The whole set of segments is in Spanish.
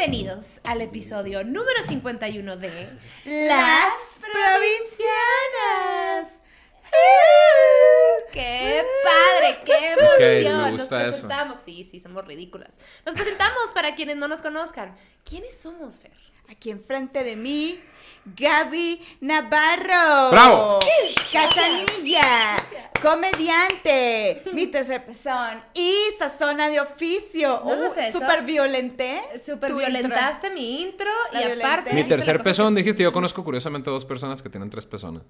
Bienvenidos al episodio número 51 de Las Provincianas. Me nos gusta eso. presentamos. Sí, sí, somos ridículas. Nos presentamos para quienes no nos conozcan. ¿Quiénes somos, Fer? Aquí enfrente de mí, Gaby Navarro. ¡Bravo! Cachanilla, comediante, mi tercer pezón y sazona de oficio. No, Uh. Súper violenté. Super violentaste mi intro La y violenté. aparte. Mi tercer pezón, dijiste, yo conozco curiosamente dos personas que tienen tres pezones.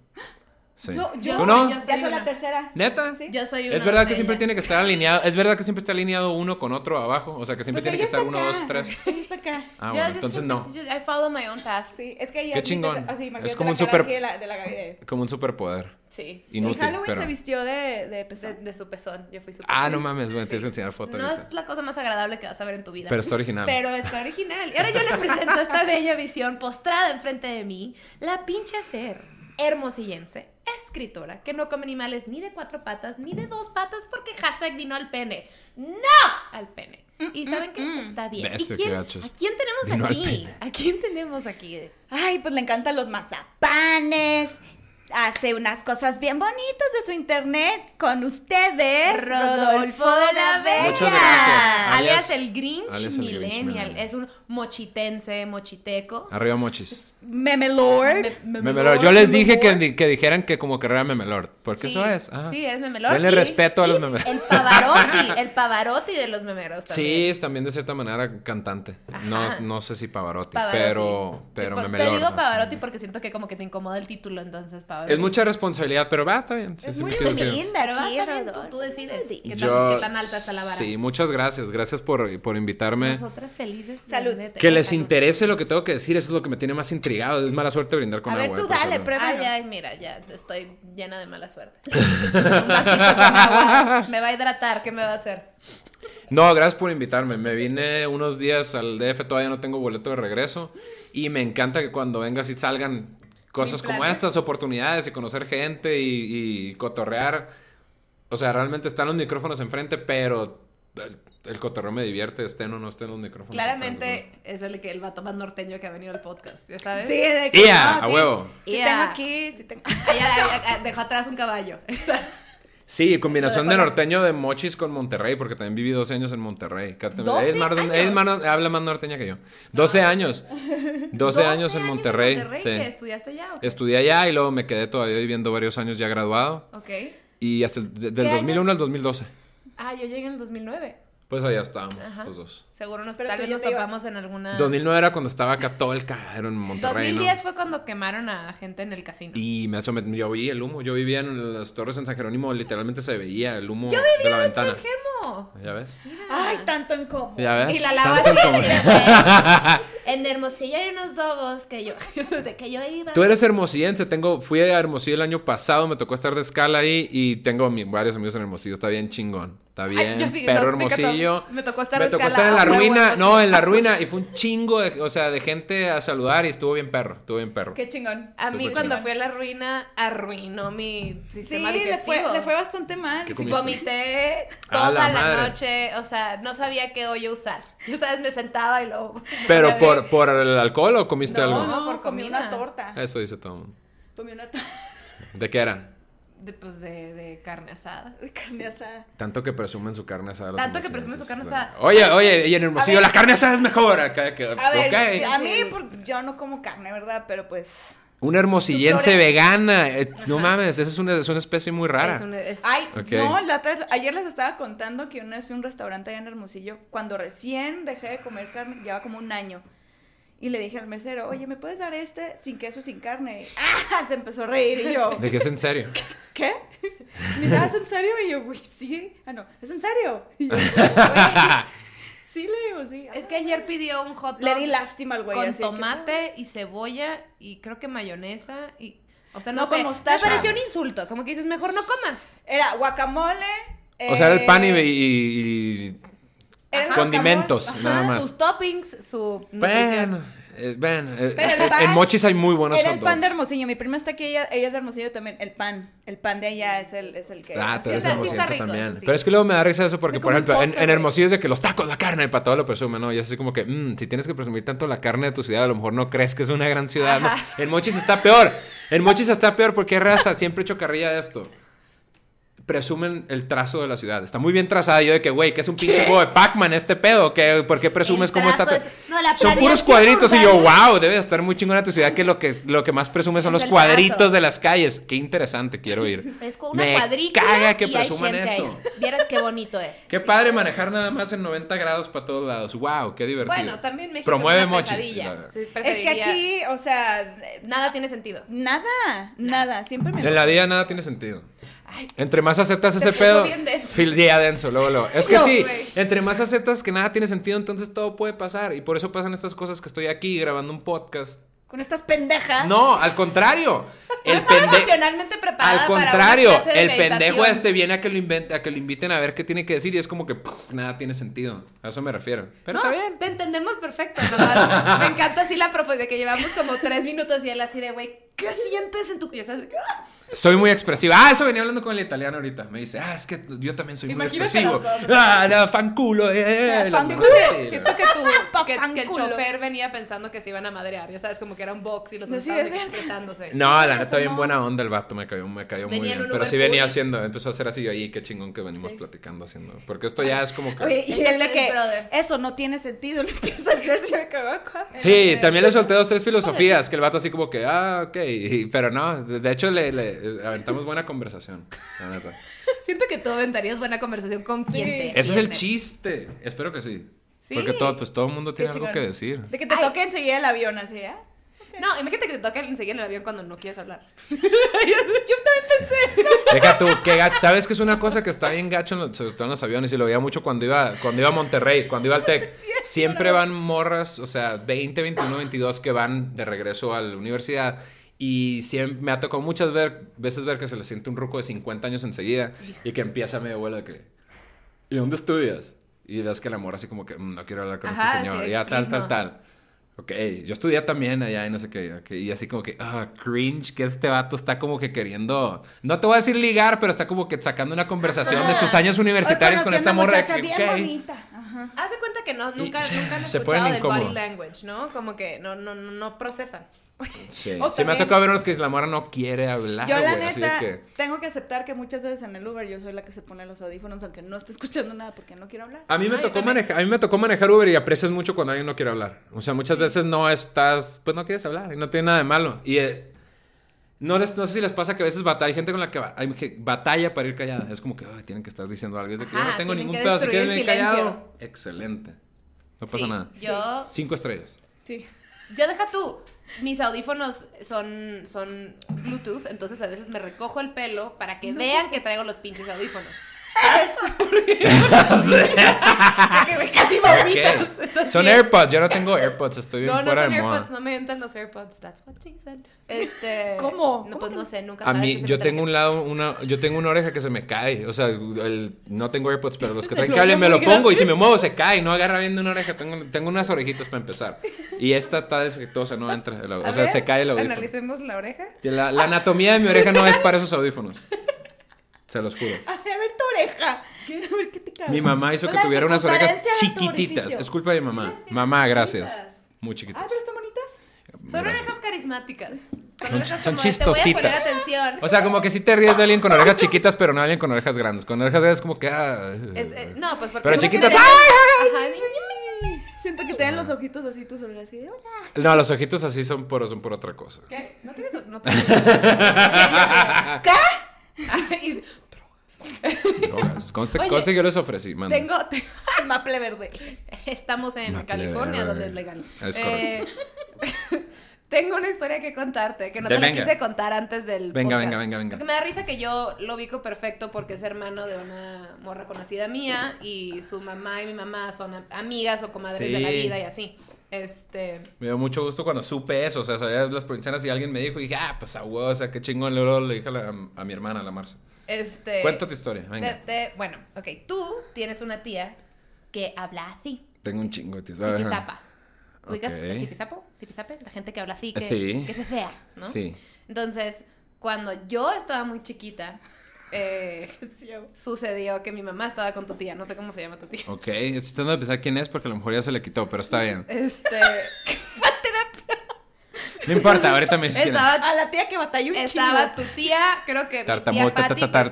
Sí. Yo, yo, soy- ¿Tú no? yo ya soy la una. tercera. ¿Neta? Sí. Yo soy una Es verdad que de siempre tiene que estar alineado, es verdad que siempre está alineado uno con otro abajo, o sea que siempre Pues tiene que estar uno, dos, tres. Ella está acá. Ah, bueno, entonces no. I follow my own path. Sí, es que ella Qué chingón. así, Es como la un super- de la, de la de- Como un superpoder. Sí. Inútil, en Halloween pero... se vistió de, de De, pezón. de su pezón. Yo fui su Ah, pezón. no mames, bueno, Sí. tienes que enseñar foto No ahorita. es la cosa más agradable que vas a ver en tu vida. Pero está original. Pero está original. Y ahora yo les presento esta bella visión postrada enfrente de mí. La pinche Fer, hermosillense, escritora, que no come animales ni de cuatro patas ni de dos patas porque hashtag vino al pene. ¡No! Al pene. Y ¿saben qué? Está bien. ¿Y quién. ¿A quién tenemos Vino aquí? ¿A quién tenemos aquí? Ay, pues le encantan los mazapanes. Hace unas cosas bien bonitas de su internet con ustedes, Rodolfo de la Vega. Muchas gracias. Alias, Alias- el Grinch alias el Grinch Millennial. Es un mochitense, mochiteco. Arriba mochis. Memelord. Me- Memelord. Yo les dije que, que dijeran que como que era Memelord, porque Sí, eso es. ajá. Sí, es memelord. Denle Y- respeto a los y memeros. El Pavarotti, el Pavarotti de los memeros también. Sí, es también de cierta manera cantante. No, Ajá. no sé si Pavarotti, Pavarotti. pero, pero por- Memelord. Te digo. Pavarotti porque siento que como que te incomoda el título, entonces Pavarotti. Es mucha responsabilidad, pero va, está bien. Sí, Es sí muy linda Pero va, está bien, tú, decides qué tan, Yo- qué tan alta está la vara. Sí, muchas gracias. Gracias por, por invitarme. Nosotras felices. Salud. de- Que les salud. interese lo que tengo que decir, eso es lo que me tiene más intrigado. Es mala suerte brindar con A ver, agua. tú dale, pruébanos. Ay, ay, mira, ya estoy llena de mala suerte. Un vasito con agua. Me va a hidratar, ¿qué me va a hacer? No, gracias por invitarme. Me vine unos días al DF, todavía no tengo boleto de regreso. Y me encanta que cuando vengas y salgan cosas como estas, oportunidades y conocer gente y, y cotorrear. O sea, realmente están los micrófonos enfrente, pero el, el cotorreo me divierte, estén o no estén los micrófonos. enfrente, Claramente es el que el vato más norteño que ha venido al podcast, ¿ya sabes? Sí, de ¿no? ¡Ia! no, ¡A sí. huevo! Sí Ia. tengo aquí, sí tengo. Ella dejó atrás un caballo. Sí, combinación de norteño de mochis con Monterrey, porque también viví 12 años en Monterrey. Ella 12 es más, años. más- habla más norteña que yo. 12 años. 12 años en Monterrey. sí. ¿Que estudiaste ya? o qué? Estudié allá y luego me quedé todavía viviendo varios años ya graduado. Ok. Y hasta el- de- del ¿Qué 2001 al 2012. Ah, yo llegué en el 2009. Pues allá estábamos, Ajá. los dos. Seguro nos, Pero tal vez nos topamos en alguna... 2009 era cuando estaba acá todo el cagadero en Monterrey, 2010 ¿no? fue cuando quemaron a gente en el casino. Y me asomet- yo vi el humo. Yo vivía en las torres en San Jerónimo, literalmente se veía el humo de la ventana. ¡Gemo! ¿Ya ves? Ay, tanto en común. ¿Ya ves? Y la lava como- En Hermosillo hay unos dogos que yo... Que yo iba... Tú eres hermosillense, tengo, fui a Hermosillo el año pasado, me tocó estar de escala ahí y tengo mi- varios amigos en Hermosillo, está bien chingón, está bien, yo sí, perro no. Hermosillo. Me tocó estar Me de tocó escala, estar en la ruina, no, en la ruina y fue un chingo de, o sea, de gente a saludar y estuvo bien perro, estuvo bien perro. Qué chingón. A mí Súper cuando chingón. fui a la ruina, arruinó mi Sí, sistema le digestivo. fue, le fue bastante mal. ¿Qué? Vomité toda la noche, o sea, no sabía qué hoyo usar. Yo, sabes, me sentaba y luego... Pero por, por el alcohol o comiste No, algo? no, por comí comida. una torta. Eso dice todo. el mundo. Comí una torta ¿De qué era? De, pues de, de carne asada. de carne asada. Tanto que presumen su carne asada. Tanto que presumen su carne asada. Oye, oye, y en Hermosillo ver. la carne asada es mejor. Acá, que, A ver, a mí yo no como carne, ¿verdad? Pero pues. Una hermosillense vegana. eh, no mames, esa es una, es una especie muy rara. Es un- es- Ay, no, la otra vez- ayer les estaba contando que una vez fui a un restaurante allá en Hermosillo cuando recién dejé de comer carne, lleva como un año. Y le dije al mesero, oye, ¿me puedes dar este sin queso, sin carne? ¡Ah! Se empezó a reír y yo, ¿De qué es en serio? ¿qué? Me dice, "¿Ah, ¿es en serio? Y yo, güey, sí. Ah, no, ¿es en serio? Y yo, "Güey". sí, le digo, sí. Es que ayer pidió un hot dog Le di lástima al güey. con así tomate y cebolla y creo que mayonesa y... O sea, no, No, sé, con mostaza. me pareció un insulto, como que dices, mejor no comas. Era guacamole. O sea, era el pan y, eh, y- y condimentos, nada más. Sus toppings, su. Bueno, eh, ven, eh, Pero el en- pan- en Mochis hay muy buenos Era hot el pan de. Hermosillo. Mi prima está aquí, ella, ella es de Hermosillo también. El pan. El pan de allá es el, es el que. Ah, tú Sí, eres o sea, sí hermosillense está rico, también. Pero es que luego me da risa eso porque, Es por ejemplo, en, postre, en. Hermosillo es de que los tacos, la carne, para todo lo presumen, ¿no? Y es así como que, mm, si tienes que presumir tanto la carne de tu ciudad, a lo mejor no crees que es una gran ciudad. ¿no? En Mochis está peor. En Mochis está peor porque raza, siempre he hecho carrilla de esto. Presumen el trazo de la ciudad. Está muy bien trazada. Yo de que, güey, que es un pinche juego de Pac-Man este pedo. ¿Qué, ¿Por qué presumes cómo está? es- no, Son puros cuadritos y yo, wow, debe de estar muy chingona tu ciudad que lo que, lo que más presume son Es los cuadritos trazo. de las calles. Qué interesante, quiero ir. Es como una Me cuadrícula caga que y hay presuman gente eso. ahí. Vieras qué bonito es. Qué Sí. padre manejar nada más en 90 grados para todos lados. Wow, qué divertido. Bueno, también México Promueve es una mochis. Sí, Es que aquí, o sea, Nada tiene sentido. nada, nada. Siempre me. En la vida nada tiene sentido. Ay, Entre más aceptas Se ese pedo. bien denso. Denso, luego, luego. Es que No, sí, güey. entre más aceptas que nada tiene sentido, entonces todo puede pasar. Y por eso pasan estas cosas que estoy aquí grabando un podcast. Con estas pendejas. No, al contrario. no El estaba pende- emocionalmente preparada Al contrario, el pendejo este viene a que lo invente, a que lo inviten a ver qué tiene que decir y es como que puf, nada tiene sentido. A eso me refiero. Pero no, está bien. te entendemos perfecto. nomás me encanta así la propuesta de que llevamos como tres minutos y él así de, güey, ¿qué sientes en tu... Y esas- Soy muy expresivo. Ah, eso venía hablando con el italiano ahorita. Me dice, ah, es que yo también soy muy expresivo. Ah, la fanculo, eh. La la- fanculo. Siento que, sí, siento que, tú, que, que el chofer venía pensando que se iban a madrear, ya sabes, como que era un box y los dos estaban expresándose. No, la neta, bien buena onda el vato, me cayó, me cayó muy Venía bien. Pero sí venía haciendo, empezó a hacer así, oye, qué chingón que venimos Sí. platicando haciendo. Porque esto ya es como que. Oye, y él de que brothers. eso no tiene sentido, le empieza a acá. Sí, también le solté dos, tres filosofías, que el vato así como que, ah, ok, y- pero no, de hecho le, le aventamos buena conversación, la neta. Siento que tú aventarías buena conversación consciente. Ese es el chiste, espero que sí. Sí. Porque todo, pues todo el mundo tiene algo que decir. De que te Ay. toque enseguida el avión así, ¿eh? No, imagínate que te toque enseguida en el avión cuando no quieres hablar. Yo también pensé eso. Deja tú, qué gacho. ¿Sabes que es una cosa que está bien gacho, en los, sobre todo en los aviones? Y lo veía mucho cuando iba, cuando iba a Monterrey, cuando iba al TEC. Siempre van morras, o sea, 20, 21, 22 que van de regreso a la universidad. Y siempre me ha tocado muchas ver- veces ver que se le siente un ruco de 50 años enseguida y que empieza a medio vuelo de que, ¿y dónde estudias? Y ves que la morra así como que, "Mm, no quiero hablar con Ajá, este señor. sí, ya tal, tal, tal. Ok, yo estudié también allá y no sé qué. y así como que, ah, cringe, que este vato está como que queriendo, no te voy a decir ligar, pero está como que sacando una conversación de sus años universitarios con esta morra. que, bien ok. bonita. Ajá. Haz de cuenta que no, nunca, Y- nunca han escuchado body language, ¿no? Como que no, no, no procesan. Sí, O sí me ha tocado ver unos que la morra no quiere hablar, Yo la güey, así de neta que... tengo que aceptar que muchas veces en el Uber yo soy la que se pone los audífonos aunque no esté escuchando nada porque no quiero hablar. A mí me tocó manejar, a mí me tocó manejar Uber y aprecias mucho cuando alguien no quiere hablar. O sea, muchas veces no estás, pues no quieres hablar y no tiene nada de malo. Y eh, no, les, no sé si les pasa que a veces batalla, hay gente con la que hay que batalla para ir callada. Es como que "Ay, tienen que estar diciendo algo. Es de que yo no tengo ningún pedo. Si el venir callado, excelente. No pasa Sí, nada. Yo, Cinco estrellas. Sí. yo deja tú. Mis audífonos son, son Bluetooth, entonces a veces me recojo el pelo para que vean que traigo los pinches audífonos. Casi vomitas. Ok. ¿Estás Son bien? AirPods. Yo no tengo AirPods. Estoy bien No, no fuera son de moda. AirPods, no me entran los AirPods. That's what she said. Este, ¿Cómo? No, ¿Cómo pues no no? sé, nunca A sabes mí, yo tengo un lado, una, yo tengo una oreja que se me cae. O sea, el, no tengo AirPods, pero los que traen cable me lo pongo y si me muevo se cae. No agarra bien de una oreja. Tengo, tengo unas orejitas para empezar. Y esta está defectuoosa, no entra. el o sea, ver, se cae el audífono. Analicemos la oreja. La, la anatomía de mi oreja no es para esos audífonos. Se los juro. Ay, a ver tu oreja. A ver qué te cabe. Mi mamá hizo que tuviera unas orejas chiquititas. Es culpa de mi mamá. Mamá, gracias. chiquitas. Muy Ah, chiquitas. pero están bonitas. Son Gracias. orejas carismáticas. Son, Son orejas ch- son como de, Te voy a poner chistositas. atención. O sea, como que si te ríes de alguien con orejas chiquitas, pero no alguien con orejas grandes. Con orejas grandes como que... ah, Es- eh, no, pues porque Pero chiquitas, diferentes. ¡ay, Ajá, Siento que te dan los ojitos así, tus orejas así de hola. No, los ojitos así son por, son por otra cosa. ¿Qué? ¿No tienes? No tienes. Ay, Drogas. Conste, Oye, conste que yo les ofrecí, manda. tengo, te- Maple verde. Estamos en Maple California, verde. donde es legal. Es Eh, tengo una historia que contarte, que no De- te la quise contar antes del Venga, podcast. venga, venga, venga. Porque me da risa que yo lo ubico perfecto porque es hermano de una morra conocida mía y su mamá y mi mamá son am- amigas o comadres de la vida y así. Este, Me dio mucho gusto cuando supe eso. O sea, sabía las provincianas y alguien me dijo y dije, ah, pues a huevo, o sea, qué chingón. Luego le dije a, la- a mi hermana, a la Marcia. este... Cuenta tu historia, venga. te- te- bueno, ok, tú tienes una tía que habla así, Tengo un chingo de tíos. A ver, zapa. ¿Ubicas Ok. el tipizapo? ¿Tipizape? La gente que habla así, que, Sí. que cecea, ¿no? Sí. Entonces, cuando yo estaba muy chiquita, eh, sucedió que mi mamá estaba con tu tía, no sé cómo se llama tu tía. Ok, estoy tratando de pensar quién es porque a lo mejor ya se le quitó, pero está bien. Este, No importa, ahorita me dices estaba A la tía que batalló un Estaba chingo. tu tía, creo que tartamuda.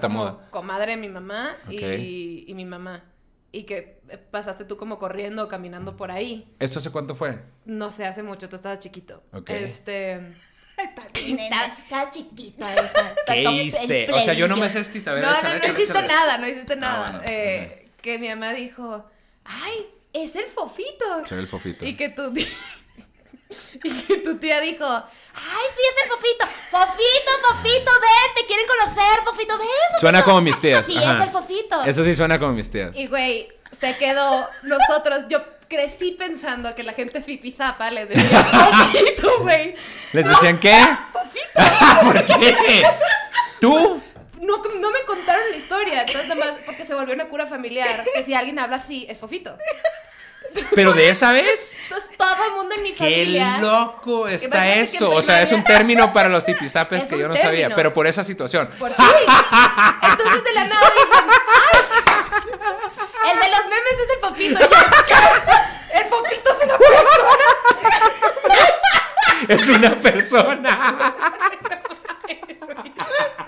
como comadre de mi mamá y, y mi mamá. Y que pasaste tú como corriendo o caminando por ahí. ¿Esto hace cuánto fue? No sé, hace mucho, tú estabas chiquito. Ok. Este... Estaba, estaba chiquita. estaba- ¿Qué hice? O sea, yo no me sé ver, no, échale, no, no échale, hiciste échale. nada, no hiciste nada. bueno, Eh, Que mi mamá dijo, ay, es el fofito. Soy el fofito. Y que tu tía, y que tu tía dijo, ay, es el fofito. Fofito, fofito, ven, te quieren conocer, fofito, ven. fofito". Suena como mis tías. Sí, ajá. es el fofito. Eso sí suena como mis tías. Y güey, se quedó, nosotros, yo crecí pensando que la gente fipizapa le decía fofito, güey. ¿Les decían qué? ¿Por qué? ¿Tú? No, no me contaron la historia, entonces nada más porque se volvió una cura familiar, que si alguien habla así, es fofito. ¿Pero de esa vez? Entonces todo el mundo en mi ¡Qué familia... loco está eso! O sea, es un término para los tipizapes Es que yo no sabía, pero por esa situación. ¿Por qué? Entonces de la nada dicen, ¡ay! El de los memes es el yo, ¿qué? El fofito es una persona. Es una persona.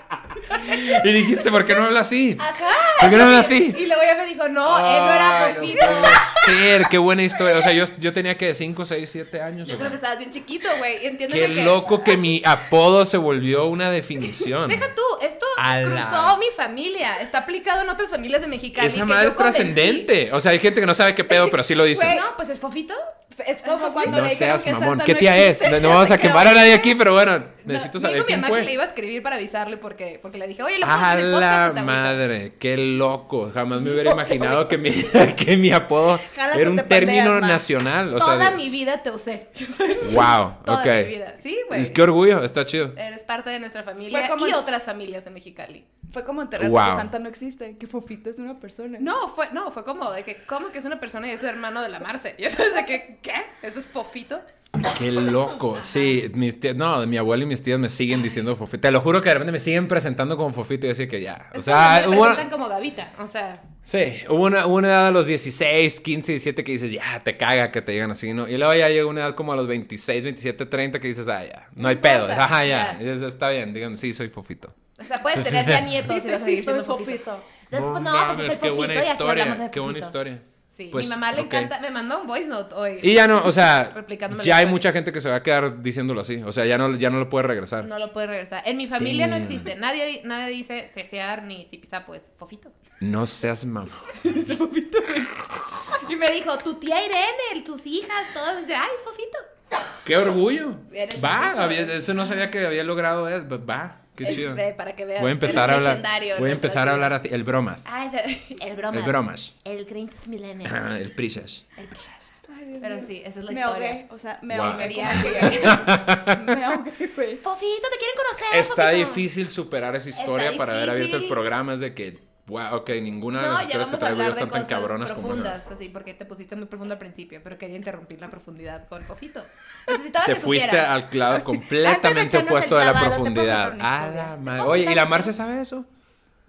y dijiste, ¿por qué no habla así? Ajá. ¿Por qué no habla así? Y luego ya me dijo, no, él no era fofito. puede ser, qué buena historia. O sea, yo, yo tenía que 5, 6, 7 años. Yo creo que estabas bien chiquito, güey. Entiéndeme Qué que... loco que mi apodo se volvió una definición. Deja tú, esto A la- cruzó mi familia. Está aplicado en otras familias de Mexicali. Esa madre es trascendente. O sea, hay gente que no sabe qué pedo, pero sí lo dice. Güey, no, pues es fofito. Es Como cuando No le seas que mamón. Santa ¿Qué no tía es? existe, No ya vamos a quemar a nadie aquí, pero bueno, No, necesito saber dijo mi quién mamá que le fue. iba a escribir para avisarle porque, porque le dije, oye, le puedo A el podcast la y te agüitas?" madre, qué loco. Jamás me hubiera imaginado que mi, que mi apodo era un término pandeas, nacional. O Toda de- mi vida te usé. wow, Toda ok. mi vida. Sí, güey. Es que orgullo, está chido. Eres parte de nuestra familia Fue como y el- otras familias de Mexicali. Fue como enterrar Wow. que Santa no existe, que Fofito es una persona. No, fue, no, fue como de que, ¿cómo que es una persona y es el hermano de la Marce? Y eso es de que, ¿qué? ¿Eso es fofito? Qué loco. Sí, mis tías, no, mi abuela y mis tías me siguen diciendo fofito. Te lo juro que de repente me siguen presentando como fofito y decía que ya. O Es sea, me hubo, presentan como Gavita, o sea... sí, hubo una, hubo una edad a los 16, 15, 17 que dices, ya, te caga que te digan así, ¿no? Y luego ya llega una edad como a los 26, 27, 30 que dices, ah, ya, no hay No pedo. Ajá, ya, ya. Y dices, está bien, digan, sí, soy fofito. O sea, puedes tener ya nietos y vas a seguir siendo fofito. Después, no, pues mames, es el qué buena fofito y así historia, hablamos de qué buena fofito. historia. Sí, Pues, mi mamá le encanta, me mandó un voice note hoy. Y ya no, o sea, ya hay mucha gente que se va a quedar diciéndolo así. O sea, ya no, ya no lo puede regresar. No lo puede regresar. En mi familia no existe. Nadie, nadie dice cecear ni tipizapo, pues fofito. No seas mamá. Y me dijo, tu tía Irene, tus hijas, todas, dice, ay, es fofito. ¡Qué orgullo! Va, fofito. había- eso no sabía que había logrado eso. but Va, qué Es- chido. ve, para que veas. Voy a empezar a hablar. Voy a empezar a hablar así. El bromas. De- el bromas. El bromas. El Green Millennial. Ah, El prisas. El prisas. Ay, Pero sí, esa es la me historia. ahogué, o sea, me Wow. ahogué. Me ahogué, güey. Fofito, te quieren conocer. Está fofito. difícil superar esa historia Está para haber abierto el programa. Es de que, wow, ok, ninguna de No, las historias que traigo yo están tan cabronas como profundas, así, porque te pusiste muy profundo al principio, pero quería interrumpir la profundidad con Fofito. Necesitaba Te que fuiste supieras. al clavo completamente opuesto de la profundidad. A la ¿Te madre. Oye, ¿y la Marce sabe eso?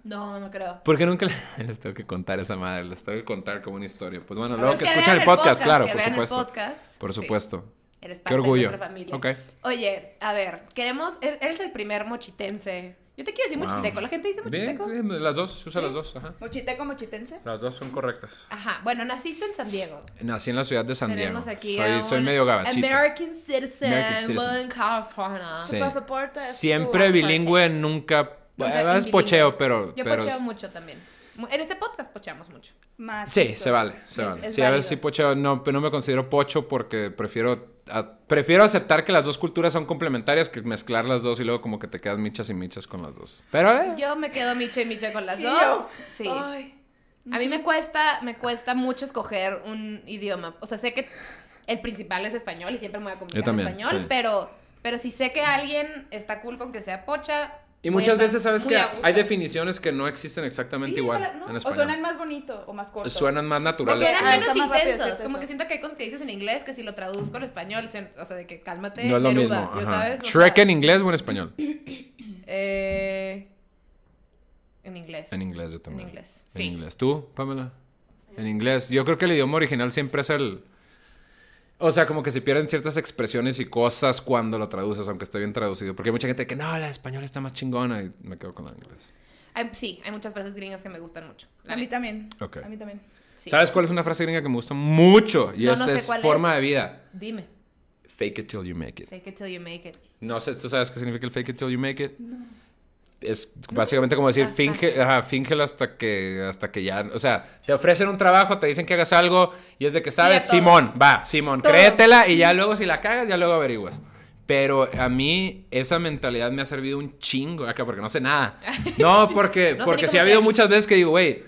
No, no creo. ¿Por qué nunca le- les tengo que contar esa madre? Les tengo que contar como una historia. Pues bueno, luego que vean escuchen el podcast, claro, que por vean el supuesto. podcast. Por Sí. supuesto. Eres Qué parte orgullo. de nuestra familia. Ok. Oye, a ver, queremos. e- Eres el primer mochitense. Yo te quiero decir Wow. mochiteco. La gente dice Bien, mochiteco. sí, las dos, se usa Sí. las dos, ajá. Mochiteco, mochitense. Las dos son correctas. Ajá. Bueno, naciste en San Diego. Nací en la ciudad de San Diego. Tenemos aquí soy, a soy un medio gabachito. American citizen, American citizen. in California. Sí. Su pasaporte su Siempre bilingüe, nunca. Es pocheo, pero. Yo pero pocheo es- mucho también. En este podcast pocheamos mucho. Más Sí, eso. se vale, se Es- vale. es sí, a veces sí pocheo, no, pero no me considero pocho porque prefiero a- prefiero aceptar que las dos culturas son complementarias que mezclar las dos y luego como que te quedas michas y michas con las dos. Pero eh, Yo me quedo micha y micha con las Y dos. yo, Sí. Ay, A mí me cuesta, me cuesta mucho escoger un idioma. O sea, sé que el principal es español y siempre me voy a comunicar Yo también, en español, sí. pero, pero si sé que alguien está cool con que sea pocha, Y muchas veces sabes que hay definiciones que no existen exactamente Sí, igual para- no. en O español. suenan más bonito o más corto. Suenan más naturales. Suenan Ah, menos rápido intensos. Como que siento que hay cosas que dices en inglés que si lo traduzco al español, suena- o sea, de que cálmate, No es lo Neruda, mismo. ¿ya ajá. sabes? O Shrek sea, en inglés o en español. eh, en inglés. En inglés yo también. En inglés, En sí. inglés. ¿Tú, Pamela? En inglés. Yo creo que el idioma original siempre es el... O sea, como que se pierden ciertas expresiones y cosas cuando lo traduces, aunque esté bien traducido. Porque hay mucha gente que no, la española está más chingona y me quedo con la inglés. Sí, hay muchas frases gringas que me gustan mucho. A mí también. Ok. A mí también. Sí. ¿Sabes cuál es una frase gringa que me gusta mucho? Y No, es, no sé es cuál forma es. de vida. Dime. Fake it till you make it. Fake it till you make it. No sé, ¿tú sabes qué significa el fake it till you make it? Es básicamente como decir, Hasta finge, ajá, fíngelo hasta que, hasta que ya, o sea, te ofrecen un trabajo, te dicen que hagas algo y es de que sabes. Simón, va, Simón, Todo. créetela y ya luego si la cagas, ya luego averiguas. Pero a mí esa mentalidad me ha servido un chingo acá porque no sé nada. No, porque, No sé ni porque sí ha habido aquí. muchas veces que digo, güey,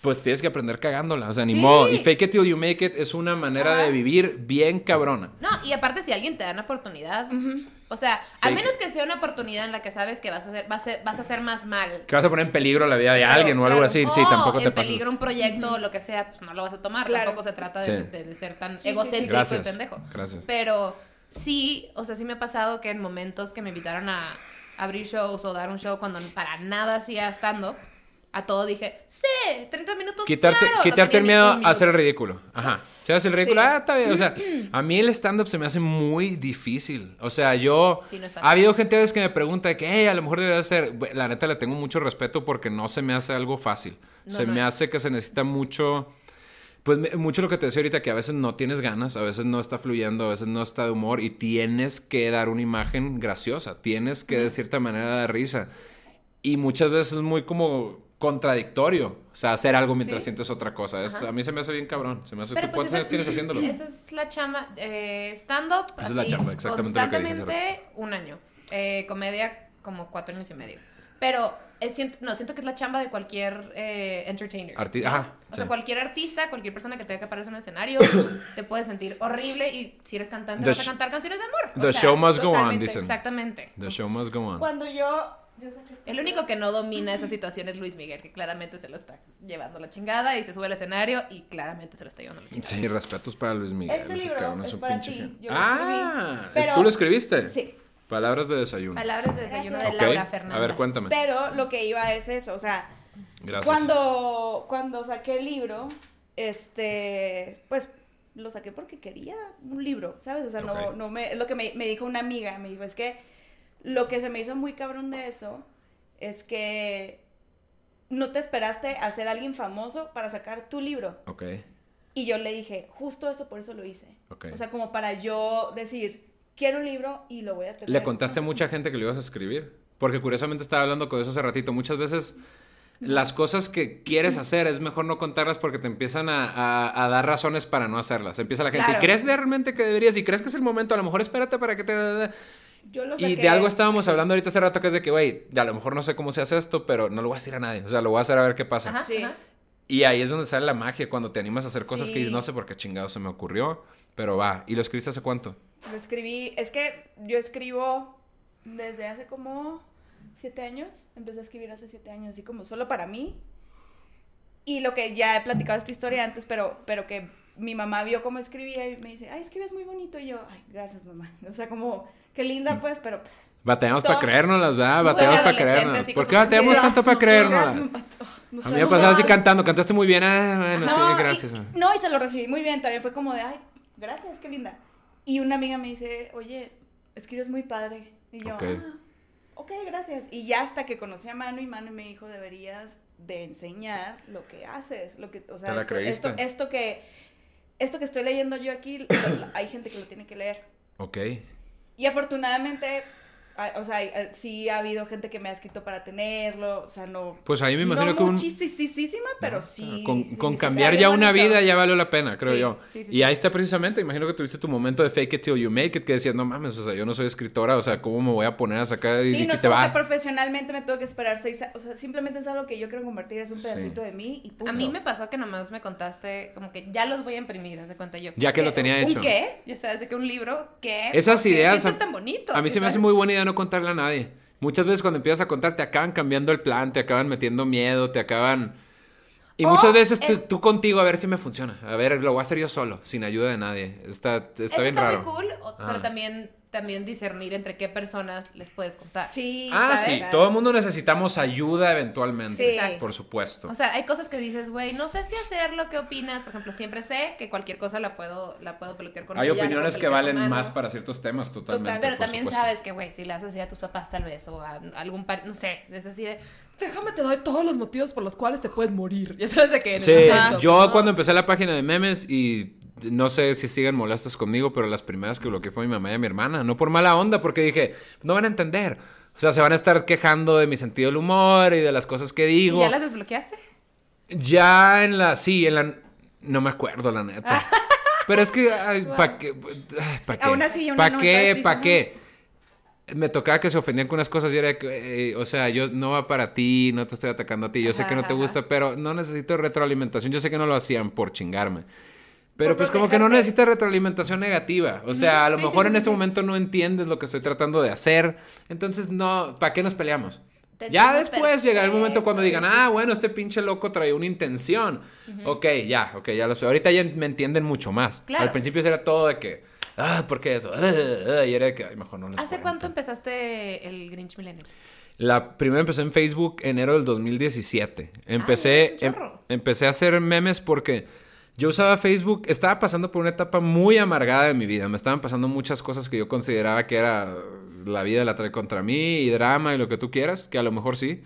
pues tienes que aprender cagándola, o sea, ni Sí. modo. Y fake it till you make it es una manera Ajá. de vivir bien cabrona. No, y aparte si alguien te da una oportunidad, o sea, a Fake menos que sea una oportunidad en la que sabes que vas a hacer, vas a, vas a hacer más mal. Que vas a poner en peligro la vida de Claro, alguien o algo así, sí, tampoco te en pasa. peligro un proyecto o lo que sea, pues no lo vas a tomar. Claro. Tampoco se trata de, Sí. de- de ser tan Sí, sí, sí. egocéntrico Gracias. y pendejo. Gracias. Pero sí, o sea, sí me ha pasado que en momentos que me invitaron a abrir shows o dar un show cuando para nada hacía stand-up, a todo dije, sí, 30 minutos. Quitarte, claro". No quitarte el miedo a hacer el ridículo. Ajá. Si haces el ridículo, Sí. ah, está bien. O sea, a mí el stand-up se me hace muy difícil. O sea, yo. Sí, no ha habido gente a veces que me pregunta que, hey, a lo mejor debería. Bueno, La neta le tengo mucho respeto porque no se me hace algo fácil. No, se me es. hace que se necesita mucho. Pues mucho lo que te decía ahorita, que a veces no tienes ganas, a veces no está fluyendo, a veces no está de humor y tienes que dar una imagen graciosa, tienes que de cierta manera dar risa. Y muchas veces es muy como contradictorio, o sea, hacer algo mientras Sí. sientes otra cosa. Es, a mí se me hace bien cabrón, se me hace... Pero ¿Tú pues cuántos esa años es, tienes haciéndolo? esa es la chamba. Eh, stand-up, Esa es la chamba, exactamente lo que dije hace un año. Eh, comedia, como cuatro años y medio. Pero es, siento, no, siento que es la chamba de cualquier eh, entertainer. Ajá, O sea, cualquier artista, cualquier persona que tenga que aparecer en un escenario, te puedes sentir horrible y si eres cantante The vas a cantar canciones de amor. O The sea, show must go on, dicen. Exactamente. The show must go on. Cuando yo. Yo saqué este- El único que no domina esa situación es Luis Miguel, que claramente se lo está llevando la chingada y se sube al escenario y claramente se lo está llevando la chingada. Sí, respetos para Luis Miguel. Este ese libro cabrón es un para pinche ti, yo ah, pero- ¿tú lo escribiste? Sí. Palabras de desayuno. Palabras de desayuno de Ok, Laura Fernández. a ver, cuéntame. Pero lo que iba es eso, o sea, Gracias. cuando, cuando saqué el libro, este, pues lo saqué porque quería un libro, ¿sabes? O sea, no, no me, es lo que me, me dijo una amiga, me dijo, es que lo que se me hizo muy cabrón de eso es que no te esperaste a ser alguien famoso para sacar tu libro. Ok, Y yo le dije, justo eso por eso lo hice. ok. O sea, como para yo decir, quiero un libro y lo voy a tener. ¿Le contaste a mucha gente que lo ibas a escribir? Porque curiosamente estaba hablando con eso hace ratito. Muchas veces las cosas que quieres hacer es mejor no contarlas porque te empiezan a, a- a dar razones para no hacerlas. Empieza la gente, Claro. ¿y crees realmente que deberías? ¿Y crees que es el momento? A lo mejor espérate para que te... Yo lo Y de algo estábamos hablando ahorita hace rato que es de que, güey, a lo mejor no sé cómo se hace esto, pero no lo voy a decir a nadie. O sea, lo voy a hacer a ver qué pasa. Ajá, Sí. ajá. Y ahí es donde sale la magia, cuando te animas a hacer cosas que Sí. dices, no sé por qué chingado se me ocurrió, pero va. ¿Y lo escribiste hace cuánto? Lo escribí, es que yo escribo desde hace como siete años, empecé a escribir hace siete años, así como solo para mí. Y lo que ya he platicado esta historia antes, pero, pero que mi mamá vio cómo escribía y me dice, ay, escribes muy bonito. Y yo, ay, gracias, mamá. O sea, como, qué linda, pues, pero pues. Bateamos para creérnoslas, ¿verdad? Bateamos para así ¿Por qué bateamos tanto para creernos? No A mí me pasaba así cantando, cantaste muy bien, ah, bueno, sí, No, y- gracias. no, y se lo recibí muy bien. También fue como de, ay, gracias, qué linda. Y una amiga me dice, oye, escribes muy padre. Y yo, ah, ok, gracias. Y ya hasta que conocí a Manu y Manu me dijo, deberías de enseñar lo que haces. Lo que, o sea, esto que, esto que estoy leyendo yo aquí, hay gente que lo tiene que leer. Ok. Y afortunadamente, o sea, eh, sí ha habido gente que me ha escrito para tenerlo, o sea, no... Pues ahí me imagino no que un... muchísima, pero sí. Con, sí, con sí, cambiar ya una bonito. vida ya valió la pena, creo Sí, yo. sí, sí, y sí. ahí está precisamente, imagino que tuviste tu momento de fake it till you make it, que decías, no mames, o sea, yo no soy escritora, o sea, ¿cómo me voy a poner a sacar? Y Sí, no es como que profesionalmente me tengo que esperar seis años. O sea, simplemente es algo que yo quiero convertir, es un Sí. pedacito de mí y punto. A mí me pasó que nomás me contaste como que ya los voy a imprimir, haz de cuenta yo. Ya que lo tenía ¿Un hecho. qué? Ya sabes, de que un libro, ¿qué? Esas ¿Por qué ideas... sientes tan bonito? A mí se me hace muy buena idea no contarle a nadie. Muchas veces cuando empiezas a contar te acaban cambiando el plan, te acaban metiendo miedo, te acaban... Y O muchas veces tú, es- tú contigo a ver si me funciona. A ver, lo voy a hacer yo solo, sin ayuda de nadie. Está, está Eso bien está raro. muy cool, pero Ah. también, también discernir entre qué personas les puedes contar. Sí, Ah, ¿sabes? sí, todo el mundo necesitamos ayuda eventualmente. Sí. Exacto. Por supuesto. O sea, hay cosas que dices, güey, no sé si hacerlo, ¿qué opinas? Por ejemplo, siempre sé que cualquier cosa la puedo, la puedo pelotear con Hay ella, opiniones que valen más para ciertos temas, totalmente. Total. Pero por también supuesto. sabes que, güey, si le haces así a tus papás tal vez, o a algún par, no sé, es así de, déjame te doy todos los motivos por los cuales te puedes morir. Ya sabes de qué. Sí, momento, yo ¿no? cuando empecé la página de memes y no sé si siguen molestas conmigo, pero las primeras que bloqueé fue mi mamá y mi hermana. No por mala onda, porque dije, no van a entender. O sea, se van a estar quejando de mi sentido del humor y de las cosas que ¿Y digo. ya las desbloqueaste? Ya en la, sí, en la, no me acuerdo la neta. Pero es que, ¿para qué? ¿Para qué? ¿Para qué? Me tocaba que se ofendían con unas cosas y era que, eh, o sea, yo no va para ti, no te estoy atacando a ti, yo sé que no te Ajá, gusta, pero no necesito retroalimentación. Yo sé que no lo hacían por chingarme. Pero pues como que no necesitas retroalimentación negativa. O sea, a lo Sí, mejor sí, en este momento no entiendes lo que estoy tratando de hacer. Entonces, no, ¿para qué nos peleamos? Te Ya después llegará el momento cuando digan, ah, bueno, este pinche loco trae una intención. Ok, ya, ok, ya lo sé. Ahorita ya me entienden mucho más. Claro. Al principio era todo de que, ah, ¿por qué eso? Ah, ah, y era de que, ay, mejor no les ¿Hace cuento. cuánto empezaste el Grinch Millennial? La primera empecé en Facebook enero del 2017. Empecé, ya es un em- empecé a hacer memes porque yo usaba Facebook, estaba pasando por una etapa muy amargada de mi vida. Me estaban pasando muchas cosas que yo consideraba que era la vida la trae contra mí y drama y lo que tú quieras, que a lo mejor sí.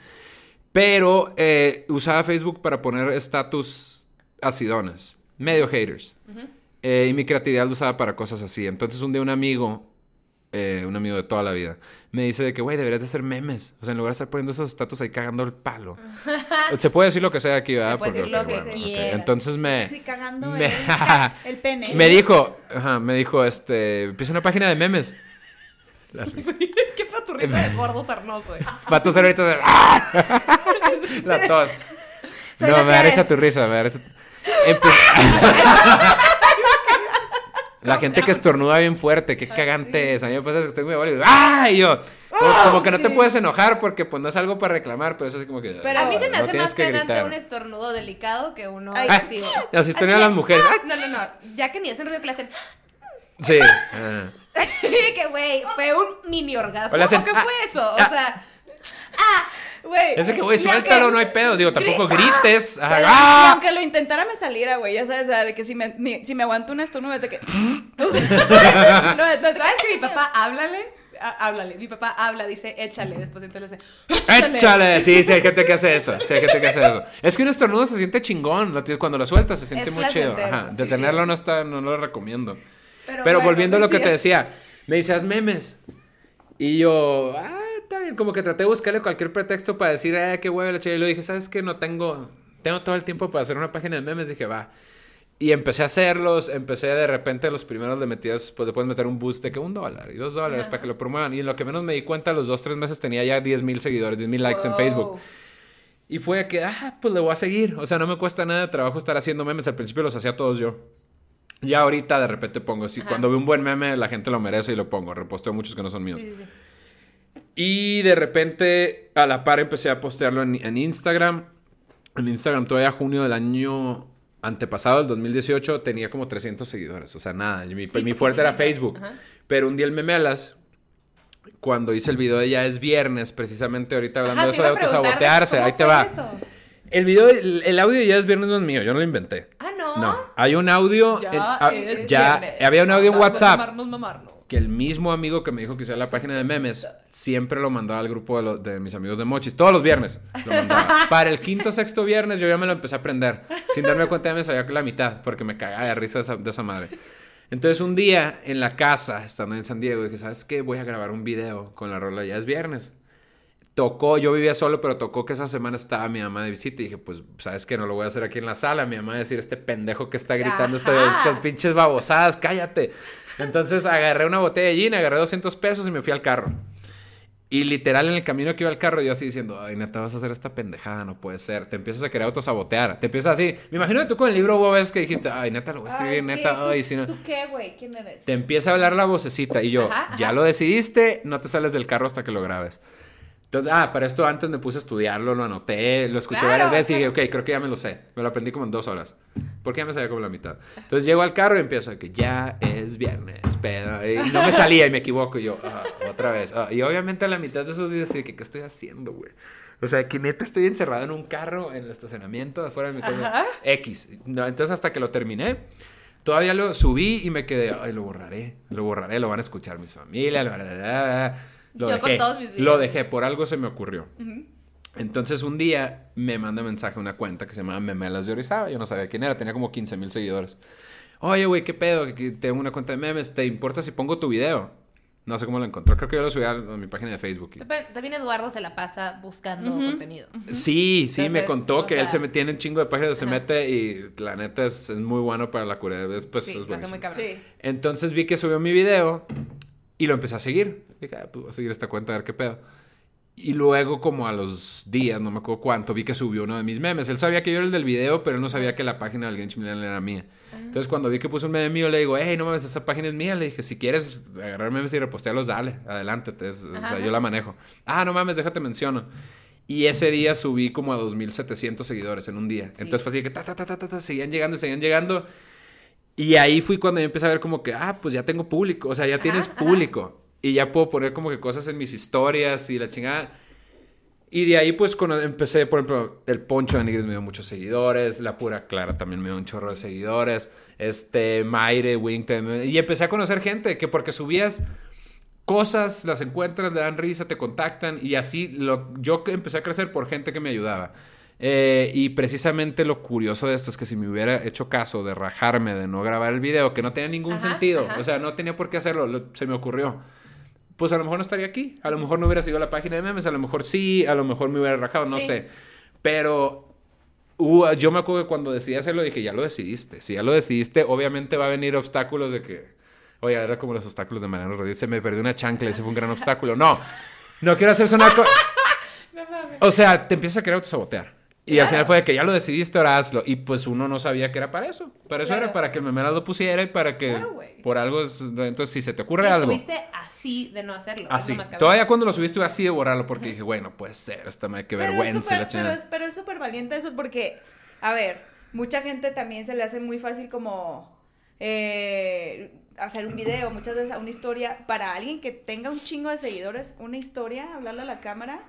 Pero eh, usaba Facebook para poner estatus acidones, medio haters. Eh, y mi creatividad lo usaba para cosas así. Entonces un día un amigo, eh, un amigo de toda la vida, me dice de que, güey, deberías de hacer memes. O sea, en lugar de estar poniendo esos estatus ahí cagando el palo. Se puede decir lo que sea aquí, ¿verdad? puede Porque, decir lo pues, que ok. quieras. Entonces me... Sí, cagando Me- el, el pene. Me dijo, ajá, me dijo, este, empieza una página de memes. La risa. ¿Qué risa de gordo sarnoso, eh? Toser ahorita de... La tos. Soy no, la me da risa tu risa, me da risa. Empe- La gente que estornuda bien fuerte, qué cagante es. A mí me pasa que estoy muy y ¡ah! Y yo, como, como que no te sí. puedes enojar porque pues no es algo para reclamar, pero es así como que... Pero- A mí se me no hace más que cagante gritar. un estornudo delicado que uno Ay, Ah, agresivo. así estornudan Así las de- mujeres. ¡ah! No, no, no. Ya que ni hacen ruido que le hacen. Sí. ah. Sí, que güey, fue un mini orgasmo. Hacen, ¿O ¿Qué ah, fue eso? O ah. sea. ¡Ah! Güey. Es de que, güey, suéltalo, no hay pedo. Digo, tampoco Grita. grites. Ajá, Pero, ¡ah! y aunque lo intentara me saliera, güey, ya sabes, o sea, de que si me, mi- si me aguanto un estornudo es de que... No, no, ¿Sabes que mi papá, háblale? Há- Háblale. Mi papá habla, dice, échale. Después entonces le hace. Échale. Sí, sí, hay gente que hace eso. Sí, hay gente que hace eso. Es que un estornudo se siente chingón. Cuando lo sueltas se siente Es muy chido. Ajá. sí, Detenerlo sí. no está, no, lo recomiendo. Pero, bueno, volviendo a lo que te decía, me dice, haz memes. Y yo, ah, está bien. Como que traté de buscarle cualquier pretexto para decir, ah, qué huevo la chida. Y le dije, ¿sabes qué? No tengo, tengo todo el tiempo para hacer una página de memes. Dije, va. Y empecé a hacerlos, empecé de repente los primeros le metías, pues le puedes meter un boost de que un dólar y dos dólares para que lo promuevan. Y en lo que menos me di cuenta, los dos, tres meses tenía ya 10 mil seguidores, 10 mil likes en. Facebook. Y fue que, ah, pues le voy a seguir. O sea, no me cuesta nada de trabajo estar haciendo memes. Al principio los hacía todos yo. Ya ahorita de repente pongo, si Ajá. cuando veo un buen meme, la gente lo merece y lo pongo. Reposteo muchos que no son míos. Sí, sí, sí. Y de repente, a la par, empecé a postearlo en, en Instagram. En Instagram, todavía junio del año antepasado, el 2018, tenía como 300 seguidores. O sea, nada. Mi, Sí, mi fuerte era. Facebook. Ajá. Pero un día el memelas, cuando hice el video de Ya es Viernes, precisamente ahorita hablando Ajá, de eso de a autosabotearse, ahí te va. eso. El video, el, el audio de Ya es Viernes no es mío, yo no lo inventé. Ah, no. No, hay un audio, Ya, en- ah, ya viernes. había un audio en WhatsApp mamarnos, mamarnos. Que el mismo amigo que me dijo que hiciera la página de memes siempre lo mandaba al grupo de, lo- de mis amigos de Mochis. Todos los viernes lo mandaba. Para el quinto sexto viernes yo ya me lo empecé a aprender. Sin darme cuenta ya me sabía que la mitad porque me cagaba de risa de esa, de esa madre. Entonces un día en la casa, estando en San Diego, dije, ¿sabes qué? Voy a grabar un video con la rola Ya es viernes. Tocó, yo vivía solo, pero tocó que esa semana estaba mi mamá de visita y dije, pues, ¿sabes qué? No lo voy a hacer aquí en la sala. Mi mamá va a decir, este pendejo que está gritando estas pinches babosadas, cállate. Entonces agarré una botella de gin, agarré 200 pesos y me fui al carro. Y literal en el camino que iba al carro yo así diciendo, ay, neta, vas a hacer esta pendejada, no puede ser. Te empiezas a querer autosabotear. Te empiezas así. Me imagino que tú con el libro vos ves que dijiste, ay, neta, lo voy a escribir, neta, ¿Tú- ay, si no. ¿Tú qué, güey? ¿Quién eres? Te empieza a hablar la vocecita y yo, Ajá, ya ajá. lo decidiste, no te sales del carro hasta que lo grabes. Entonces, ah, para esto antes me puse a estudiarlo, lo anoté, lo escuché Claro, varias veces y dije, ok, creo que ya me lo sé. Me lo aprendí como en dos horas. Porque ya me sabía como la mitad. Entonces llego al carro y empiezo a que ya es viernes, pero y no me salía y me equivoco. Y yo, ah, otra vez. ah. Y obviamente a la mitad de esos días, así que, ¿qué estoy haciendo, güey? O sea, que neta estoy encerrado en un carro en el estacionamiento afuera de mi casa. X. No, entonces hasta que lo terminé. Todavía lo subí y me quedé, ay, lo borraré, lo borraré, lo van a escuchar mis familias, lo, lo Yo con dejé, todos mis videos. lo dejé, por algo se me ocurrió. Entonces un día me manda mensaje una cuenta que se llamaba Memelas de Orizaba, yo no sabía quién era, tenía como 15 mil seguidores. Oye, güey, ¿qué pedo? Que- Tengo una cuenta de memes, ¿te importa si pongo tu video? No sé cómo lo encontró, creo que yo lo subí a, a mi página de Facebook. También Eduardo se la pasa buscando contenido. Sí, sí, me contó que él se metía en un chingo de páginas, se mete y la neta es, es muy bueno para la cura. Es, sí, es lo hace buenísimo. muy cabrón. Sí. Entonces vi que subió mi video y lo empecé a seguir. Dije, ah, pues voy a seguir esta cuenta a ver qué pedo. Y luego, como a los días, no me acuerdo cuánto, vi que subió uno de mis memes. Él sabía que yo era el del video, pero él no sabía que la página del Grinch Millennial era mía. Entonces, cuando vi que puso un meme mío, le digo, hey, no mames, esa página es mía. Le dije, si quieres agarrar memes y repostearlos, dale, adelante. o sea, yo la manejo. Ah, no mames, déjate menciono. Y ese día subí como a 2.700 seguidores en un día. Entonces fue así que ta, ta, ta, ta, ta, ta, seguían llegando, seguían llegando. Y ahí fui cuando yo empecé a ver como que, ah, pues ya tengo público, o sea, ya tienes ajá. público. Y ya puedo poner como que cosas en mis historias y la chingada. Y de ahí pues cuando empecé, por ejemplo, el Poncho de Nigris me dio muchos seguidores, la pura Clara también me dio un chorro de seguidores, este, Maire, Wink, también- y empecé a conocer gente que porque subías cosas, las encuentras, le dan risa, te contactan y así lo, yo empecé a crecer por gente que me ayudaba. Eh, y precisamente lo curioso de esto es que si me hubiera hecho caso de rajarme, de no grabar el video, que no tenía ningún Ajá, sentido, ajá. o sea, no tenía por qué hacerlo, lo- se me ocurrió. Pues a lo mejor no estaría aquí, a lo mejor no hubiera sido la página de memes, a lo mejor sí, a lo mejor me hubiera rajado, no Sí. sé. Pero yo me acuerdo que cuando decidí hacerlo dije, ya lo decidiste. Si ya lo decidiste, obviamente va a venir obstáculos de que, oye, era como los obstáculos de Mariano Rodríguez, se me perdió una chancla, ese fue un gran obstáculo. No, no quiero hacer sonar... co- o sea, te empiezas a querer autosabotear. Y al final fue de que ya lo decidiste, ahora hazlo. Y pues uno no sabía que era para eso. Para eso Claro. era para que el memela lo pusiera y para que Claro, por algo... es- Entonces, si se te ocurre algo... así de no hacerlo. es lo Así. más. Todavía cuando lo subiste así de borrarlo porque dije, bueno, puede ser, esta Pero es vergüenza. y la súper- pero, es, pero es súper valiente eso porque, a ver, mucha gente también se le hace muy fácil como eh, hacer un video, muchas veces una historia, para alguien que tenga un chingo de seguidores, una historia, hablarle a la cámara,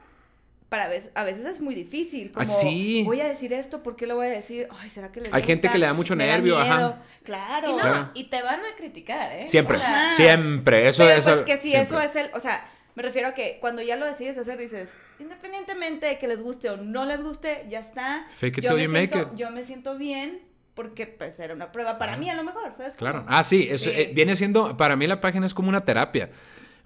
para veces, a veces es muy difícil. Ah, Como, sí. voy a decir esto, ¿por qué lo voy a decir? Ay, ¿será que les Hay gente que le da mucho Me nervio, miedo. Claro. Y no, Claro. y te van a criticar, ¿eh? Siempre, O sea, Ajá. siempre. Eso Pero es. pues que si siempre. eso es el, o sea, me refiero a que cuando ya lo decides hacer, dices, independientemente de que les guste o no les guste, ya está. Fake it yo till me you make siento, it. Yo me siento bien porque pues era una prueba para mí a lo mejor, ¿sabes? Claro. Ah, sí, es- Sí. eh, viene siendo, para mí la página es como una terapia.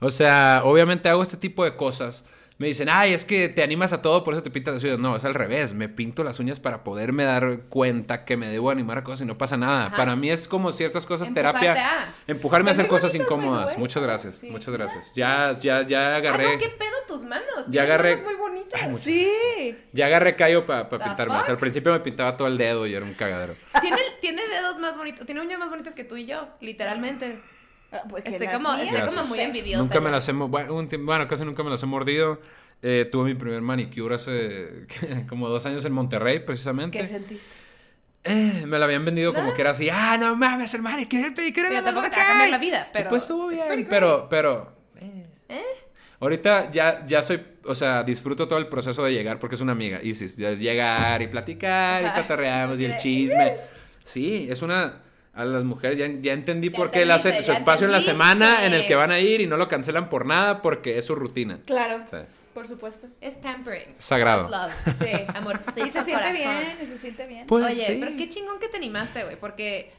O sea, obviamente hago este tipo de cosas. Me dicen, ay, es que te animas a todo, por eso te pintas las uñas. No, es al revés. Me pinto las uñas para poderme dar cuenta que me debo animar a cosas y no pasa nada. Ajá. Para mí es como ciertas cosas Empujarte terapia. a. Empujarme a hacer También cosas incómodas. way. Muchas gracias, Sí. muchas gracias. Ya, ya, ya Ah, agarré. no, ¿qué pedo tus manos? Ya agarré- manos muy bonitas. Ay, Sí. Ya agarré callo para The pintarme. O sea, al principio me pintaba todo el dedo y era un cagadero. Tiene, tiene dedos más bonitos, tiene uñas más bonitas que tú y yo, literalmente. Ah, pues Estoy como, estoy como muy envidiosa. Nunca me las he, bueno, un bueno, casi nunca me las he mordido. Eh, tuve mi primer manicure hace como dos años en Monterrey, precisamente. ¿Qué sentiste? Eh, me la habían vendido como que era así, ah, no mames, el manicure, el pedicure, bla, tampoco te va a cambiar la vida, pero pues estuvo bien, pero, pero... ¿Eh? Ahorita ya, ya soy, o sea, disfruto todo el proceso de llegar porque es una amiga, Isis, de llegar y platicar y cotorreamos y el chisme. Sí, es una... A las mujeres ya, ya entendí Ya por qué le hacen entendiste, su espacio en la entendiste. semana en el que van a ir y no lo cancelan por nada porque es su rutina. Claro, Sí. por supuesto. Es pampering. Sagrado. Self-love. Sí. Amor, Y se siente bien, y se siente bien. Pues Oye, sí. pero qué chingón que te animaste, güey, porque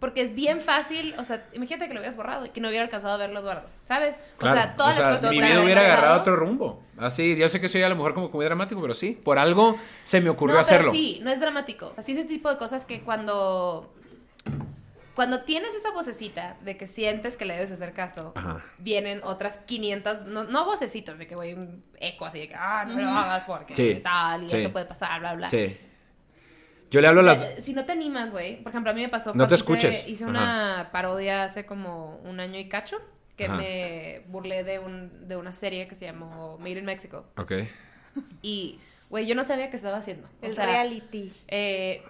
porque es bien fácil, o sea, imagínate que lo hubieras borrado y que no hubiera alcanzado a verlo Eduardo, ¿sabes? Claro, o sea, todas las cosas que mi vida hubiera pasado. agarrado otro rumbo. Así, yo sé que soy a lo mejor como muy dramático, pero sí, por algo se me ocurrió no, hacerlo. Pero sí, no es dramático. Así es ese tipo de cosas que cuando cuando tienes esa vocecita de que sientes que le debes hacer caso, Ajá. vienen otras 500, no, no vocecitos de que voy un eco así de que, ah, no lo hagas porque Sí, tal, y sí. esto puede pasar, bla, bla. Sí. Yo le hablo a las... Si no te animas, güey. Por ejemplo, a mí me pasó No cuando te hice- escuches. Hice, una parodia hace como un año y cacho que Ajá. me burlé de, un, de una serie que se llamó Made in Mexico. Ok. Y, güey, yo no sabía qué estaba haciendo. O El sea, reality. eh,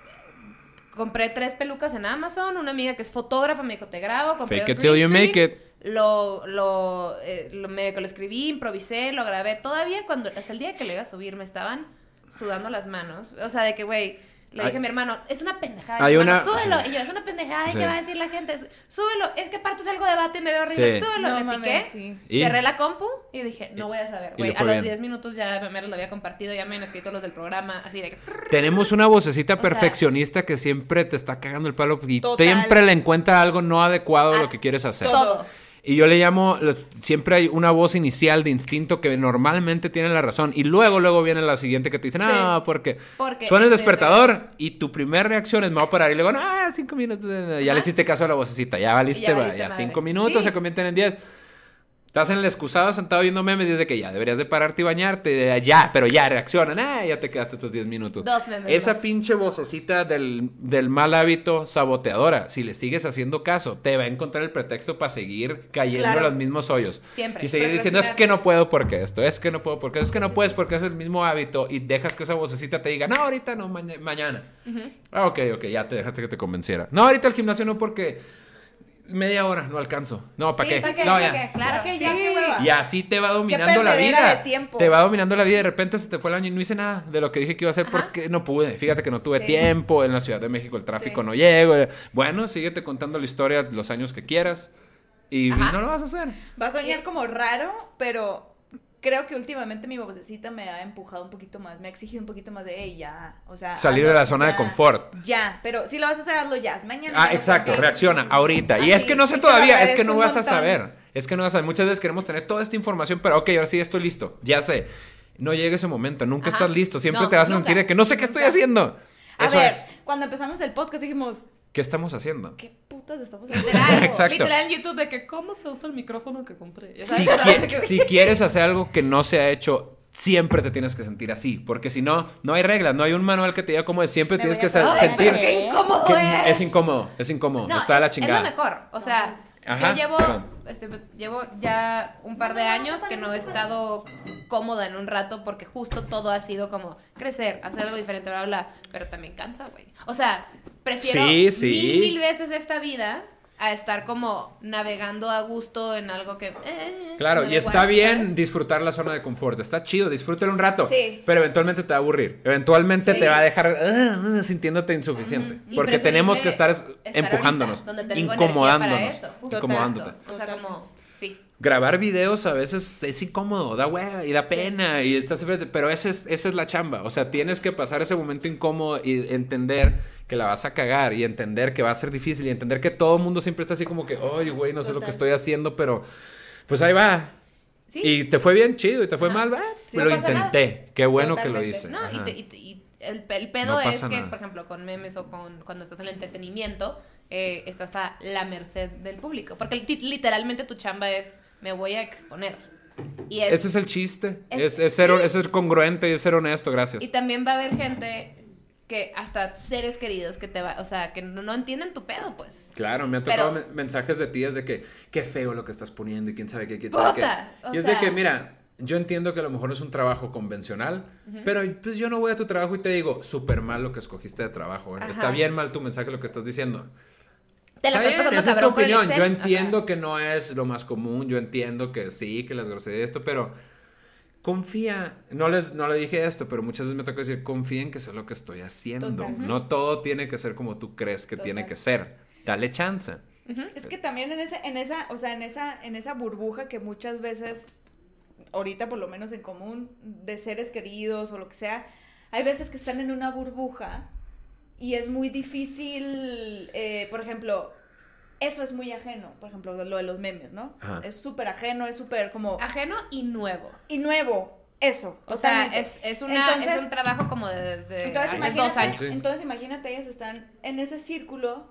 compré tres pelucas en Amazon. Una amiga que es fotógrafa me dijo, te grabo. Compré Fake it till you make it. Lo, lo, eh, lo, que lo escribí, improvisé, lo grabé. Todavía cuando, hasta el día que lo iba a subir, me estaban sudando las manos. O sea, de que, güey, le dije a mi hermano, es una pendejada. Hay Y hermano, una- Súbelo. sí. Y yo, es una pendejada. ¿Y Sí. qué va a decir la gente? Súbelo. Es que aparte es algo de debate y me veo horrible. Sí. Súbelo. No le mames, piqué. sí. ¿Y? Cerré la compu y dije, no voy a saber. Y Güey, a los bien. 10 minutos ya me lo había compartido, ya me han escrito los del programa, así de que... Tenemos una vocecita perfeccionista que siempre te está cagando el palo y Total. siempre le encuentra algo no adecuado a Ah, lo que quieres hacer. Todo. Y yo le llamo, siempre hay una voz inicial de instinto que normalmente tiene la razón. Y luego, luego viene la siguiente que te dice, no, porque, Porque suena el despertador y tu primera reacción es me voy a parar. Y luego, no, cinco minutos. Ya le hiciste caso a la vocecita, ya valiste, Ya valiste ya cinco minutos Sí. se convierten en diez. Estás en el excusado sentado viendo memes y es de que ya deberías de pararte y bañarte. Ya, pero ya reaccionan. Ah, ya te quedaste tus 10 minutos. Dos memes Esa más. pinche vocecita del, del mal hábito saboteadora, si le sigues haciendo caso, te va a encontrar el pretexto para seguir cayendo Claro. en los mismos hoyos. Siempre. Y seguir diciendo, es que no puedo porque esto, es que no puedo porque es que no puedes porque es el mismo hábito y dejas que esa vocecita te diga, no, ahorita no, maña- mañana. Ah, ok, ok, ya te dejaste que te convenciera. No, ahorita el gimnasio no porque media hora no alcanzo. No, ¿para Sí, qué? ¿Para ya. qué? Claro, Ya que- sí. ya que hueva. Y así te va dominando la vida. de tiempo. Te va dominando la vida y de repente se te fue el año y no hice nada de lo que dije que iba a hacer Ajá. porque no pude. Fíjate que no tuve Sí. tiempo. En la Ciudad de México el tráfico Sí. no llego. Bueno, síguete contando la historia los años que quieras y Ajá. no lo vas a hacer. Va a soñar como raro, pero creo que últimamente mi vocecita me ha empujado un poquito más, me ha exigido un poquito más de, hey, ya, o sea... Salir de la zona de confort. Ya, pero si lo vas a hacer, hazlo ya, mañana. Ah, ya exacto, reacciona ahorita. Y Así, es que no sé todavía, es que no vas a saber. Es que no vas a saber. Muchas veces queremos tener toda esta información, pero ok, ahora sí estoy listo. Ya sé. No llega ese momento, nunca Ajá. estás listo. Siempre No, te vas a sentir de que no sé qué estoy haciendo. A Eso ver, es. cuando empezamos el podcast dijimos, ¿Qué estamos haciendo? ¿qué putas estamos haciendo? Literal, Exacto. literal en YouTube de que cómo se usa el micrófono que compré. Si, qui- quieres hacer algo que no se ha hecho, siempre te tienes que sentir así. Porque si no, no hay reglas, no hay un manual que te diga cómo es. Siempre Me tienes que sentir Ay, ¡Qué incómodo que es! es incómodo, es incómodo. No, está de la es- chingada. Es lo mejor. O sea, Ajá, yo llevo, este, llevo ya un par de años que no he estado cómoda en un rato porque justo todo ha sido como crecer, hacer algo diferente, bla, bla, bla. Pero también cansa, güey. O sea, prefiero Sí, sí. mil, mil veces esta vida a estar como navegando a gusto en algo que... eh, Claro, y está igual, bien ¿sabes? disfrutar la zona de confort. Está chido, disfrútalo un rato. Sí. Pero eventualmente te va a aburrir. Eventualmente Sí. te va a dejar ah, sintiéndote insuficiente. Porque tenemos que estar, es- estar empujándonos, ahorita, incomodándonos. eso, incomodándote. O sea, como... Sí. Grabar videos a veces es incómodo, da hueva y da pena y estás enfrente, pero esa es, esa es la chamba, o sea, tienes que pasar ese momento incómodo y entender que la vas a cagar y entender que va a ser difícil y entender que todo el mundo siempre está así como que, ay, güey, no sé lo que estoy haciendo, pero pues ahí va. Sí. Y te fue bien chido y te fue Ajá. mal, va, Sí, lo no intenté, qué bueno que lo hice. No, y, te- y te- y el, el pedo No es que, nada. por ejemplo, con memes o con cuando estás en el entretenimiento, eh, estás a la merced del público. Porque li- literalmente tu chamba es, me voy a exponer. Y, es- Ese es el chiste, Es- es, es ser, sí. es ser congruente y es ser honesto, gracias. y también va a haber gente que hasta seres queridos que te va, o sea, que no, no entienden tu pedo, pues. Claro, me han Pero- tocado men- mensajes de tías de que qué feo lo que estás poniendo y quién sabe qué, quién sabe qué. Puta, Y es de sea- que, mira, yo entiendo que a lo mejor no es un trabajo convencional, pero pues yo no voy a tu trabajo y te digo, súper mal lo que escogiste de trabajo. ¿eh? Está bien mal tu mensaje lo que estás diciendo. Te la Está estás pasando esa es tu opinión. Yo entiendo que no es lo más común, yo entiendo que sí, que las groserías esto, pero confía. No les no le dije esto, pero muchas veces me toca decir, confía en que sé lo que estoy haciendo. Total. No todo tiene que ser como tú crees que tiene que ser. Dale chance. Es que también en ese, en esa, o sea, en esa, en esa burbuja que muchas veces, ahorita por lo menos en común, de seres queridos o lo que sea, hay veces que están en una burbuja y es muy difícil, eh, por ejemplo, eso es muy ajeno, por ejemplo, lo de los memes, ¿no? Ajá. Es súper ajeno, es súper como... Ajeno y nuevo. Y nuevo, eso. O sea, es, es, una, Entonces- es un trabajo como de, de Entonces imagínate, dos años. Sí. entonces imagínate, ellas están en ese círculo,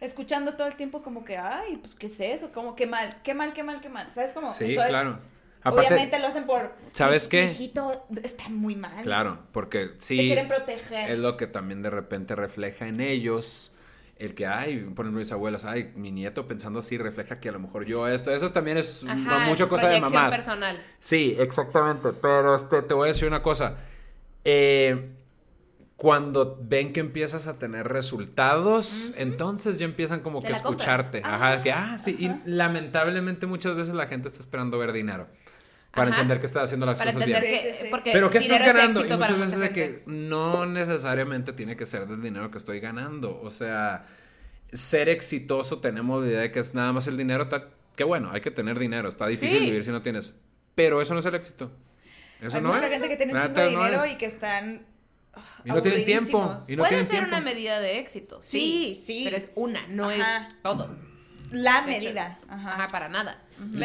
escuchando todo el tiempo como que, ay, pues, ¿qué es eso? Como, qué mal, qué mal, qué mal, qué mal. ¿Sabes cómo? Sí, Entonces, claro. Aparte, Obviamente lo hacen por... ¿Sabes "Mi- qué? mi hijito está muy mal. claro, porque Te sí quieren proteger. es lo que también de repente refleja en ellos el que, ay, por ejemplo, mis abuelas, ay, mi nieto pensando así refleja que a lo mejor yo esto, eso también es Ajá, mucha cosa de mamás. personal. Sí, exactamente. Pero este, te voy a decir una cosa. Eh, cuando ven que empiezas a tener resultados, entonces ya empiezan como Te que a escucharte. Ajá, que, ah, sí. Y lamentablemente muchas veces la gente está esperando ver dinero. Para Ajá. entender que estás haciendo las Para cosas bien. Que. sí, Pero ¿qué estás es ganando? Y muchas veces mucha de que no necesariamente tiene que ser del dinero que estoy ganando. O sea, ser exitoso tenemos la idea de que es nada más el dinero. Está, qué bueno, hay que tener dinero. Está difícil Sí. vivir si no tienes. Pero eso no es el éxito. Eso Hay no mucha es. gente que tiene un La chingo de neta, no dinero y que están Y no tienen tiempo. Y no Puede tienen ser tiempo. una medida de éxito. Sí, Sí, sí. Pero es una, no Ajá. es todo. La De hecho, medida. Ajá. Ajá, para nada.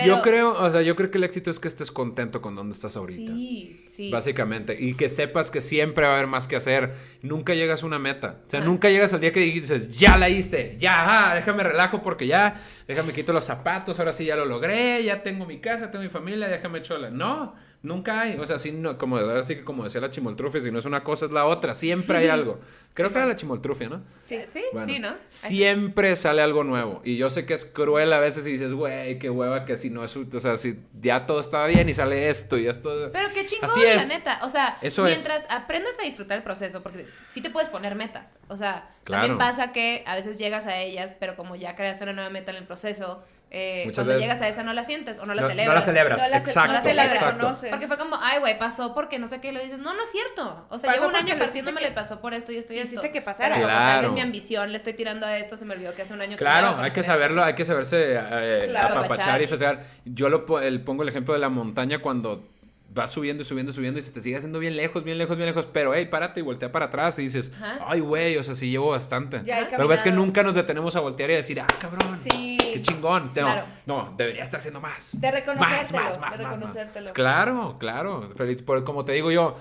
Yo creo, o sea, yo creo que el éxito es que estés contento con donde estás ahorita. Sí, sí. Básicamente. Y que sepas que siempre va a haber más que hacer. Nunca llegas a una meta. O sea, Ajá. nunca llegas al día que dices, ya la hice, ya, ajá, déjame relajo porque ya, déjame quito los zapatos, ahora sí ya lo logré, ya tengo mi casa, tengo mi familia, déjame chola. No, nunca hay. O sea, sí, no, como, así que como decía la chimoltrufia, si no es una cosa es la otra. Siempre hay algo. Creo que era la chimoltrufia, ¿no? Sí, sí, Bueno, sí, ¿no? Siempre sale algo nuevo. Y yo sé que es cruel a veces y dices, güey, qué hueva que si no es, o sea, si ya todo estaba bien y sale esto y esto. Pero qué chingón, Así la es. neta. O sea, Eso es. mientras aprendas a disfrutar el proceso, porque sí te puedes poner metas. O sea, Claro. también pasa que a veces llegas a ellas, pero como ya creaste una nueva meta en el proceso, eh, cuando veces- llegas a esa no la sientes o no la No- celebras. No la celebras, No la exacto. no la celebras. exacto. Porque fue como, ay, güey, pasó porque no sé qué, y lo dices, no, no es cierto. O sea, Pasó llevo un año haciéndome, hiciste le que- pasó por esto y esto y hiciste esto. que pasara. Pero como tal Claro. vez mi ambición, le estoy tirando a esto, se me olvidó que hace un año Claro, hay que saberlo, hay que saberse eh, Claro. apapachar y festejar. Yo lo el- pongo el ejemplo de la montaña cuando vas subiendo y subiendo y subiendo y se te sigue haciendo bien lejos, bien lejos, bien lejos, pero hey, párate y voltea para atrás y dices, Ajá. ay, güey, o sea, sí llevo bastante. Ya he Lo que que nunca nos detenemos a voltear y decir, ah, cabrón, Sí. Qué chingón. No, Claro. no, debería estar haciendo más. De reconocértelo, Más, más, de más, más. Claro, claro. Feliz. Por, como te digo yo,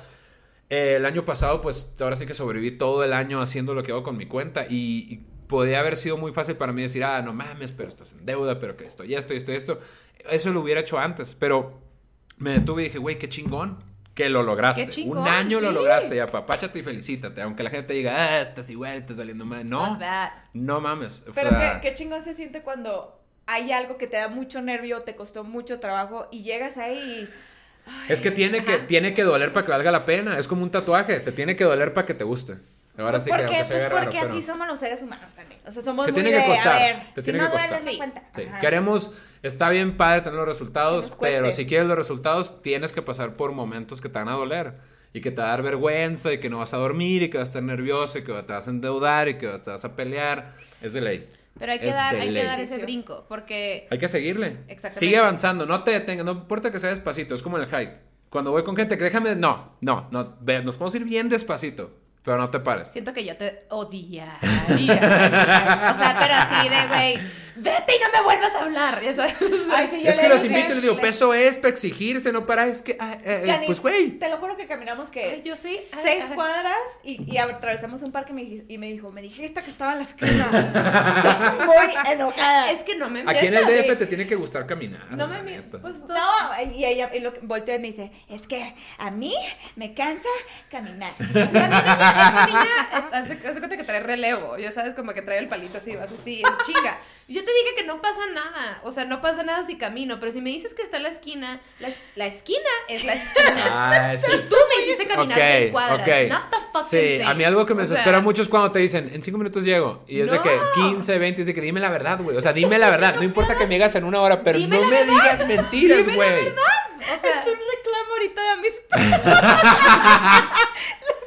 eh, el año pasado, pues ahora sí que sobreviví todo el año haciendo lo que hago con mi cuenta y, y podía haber sido muy fácil para mí decir, ah, no mames, pero estás en deuda, pero que esto y esto y esto y esto. Eso lo hubiera hecho antes, pero me detuve y dije, güey, qué chingón. Que lo lograste. Qué chingón, Un año lo lograste y apapáchate y felicítate. Aunque la gente te diga, ah, estás igual, estás valiendo mal. No, no mames. O Pero sea, qué, qué chingón se siente cuando hay algo que te da mucho nervio, te costó mucho trabajo y llegas ahí y... Es que tiene que, tiene que doler para que valga la pena. Es como un tatuaje. Te tiene que doler para que te guste. Ahora Pues sí que porque, se pues raro, porque pero así somos los seres humanos también. O sea, somos Te muy tiene que de, costar, a ver, te si tiene no que costar. Sí. cuenta. Sí, queremos, está bien padre tener los resultados, Que pero si quieres los resultados, tienes que pasar por momentos que te van a doler y que te va a dar vergüenza y que no vas a dormir y que vas a estar nervioso y que te vas a endeudar y que te vas a pelear. Es de ley. Pero hay que Es dar, hay que dar ese brinco, porque Hay que seguirle. Exactamente. Sigue avanzando, no te detengas, no importa que sea despacito, es como el hike. Cuando voy con gente que déjame, no, no, no, nos podemos ir bien despacito, pero no te pares. siento que yo te odiaría. o sea, pero así de, güey, vete y no me vuelvas a hablar. Ay, sí, yo Es que los invito y les digo, le- peso es para exigirse, no para, es que, ah, eh, eh, Cani, pues güey. Te lo juro que caminamos que Ay, yo sí. Seis ay. cuadras y, y atravesamos un parque y me, y me dijo, me dijiste que estaba en la esquina. Estoy muy enojada. Es que no me Aquí en el. DF te tiene que gustar caminar. No me neta. Pues tú- No, y ella y lo que- volteó y me dice, es que a mí me cansa caminar. Esta niña, haz de cuenta que trae relevo, ya sabes, como que trae el palito así, vas así, en chinga. Yo te dije que no pasa nada, o sea, no pasa nada si camino, pero si me dices que está en la esquina, la, es- la esquina es la esquina. Ah, eso Y es- tú me hiciste caminar Ok, seis cuadras, ok. not the fucking Sí, same. a mí algo que me desespera mucho es cuando te dicen, en cinco minutos llego. Y es de No. que 15, 20, es de que dime la verdad, güey. O sea, dime la verdad. No importa que me digas en una hora, pero Dime no la me verdad. digas mentiras, Dime la güey. O sea, es un reclamo ahorita de amistad.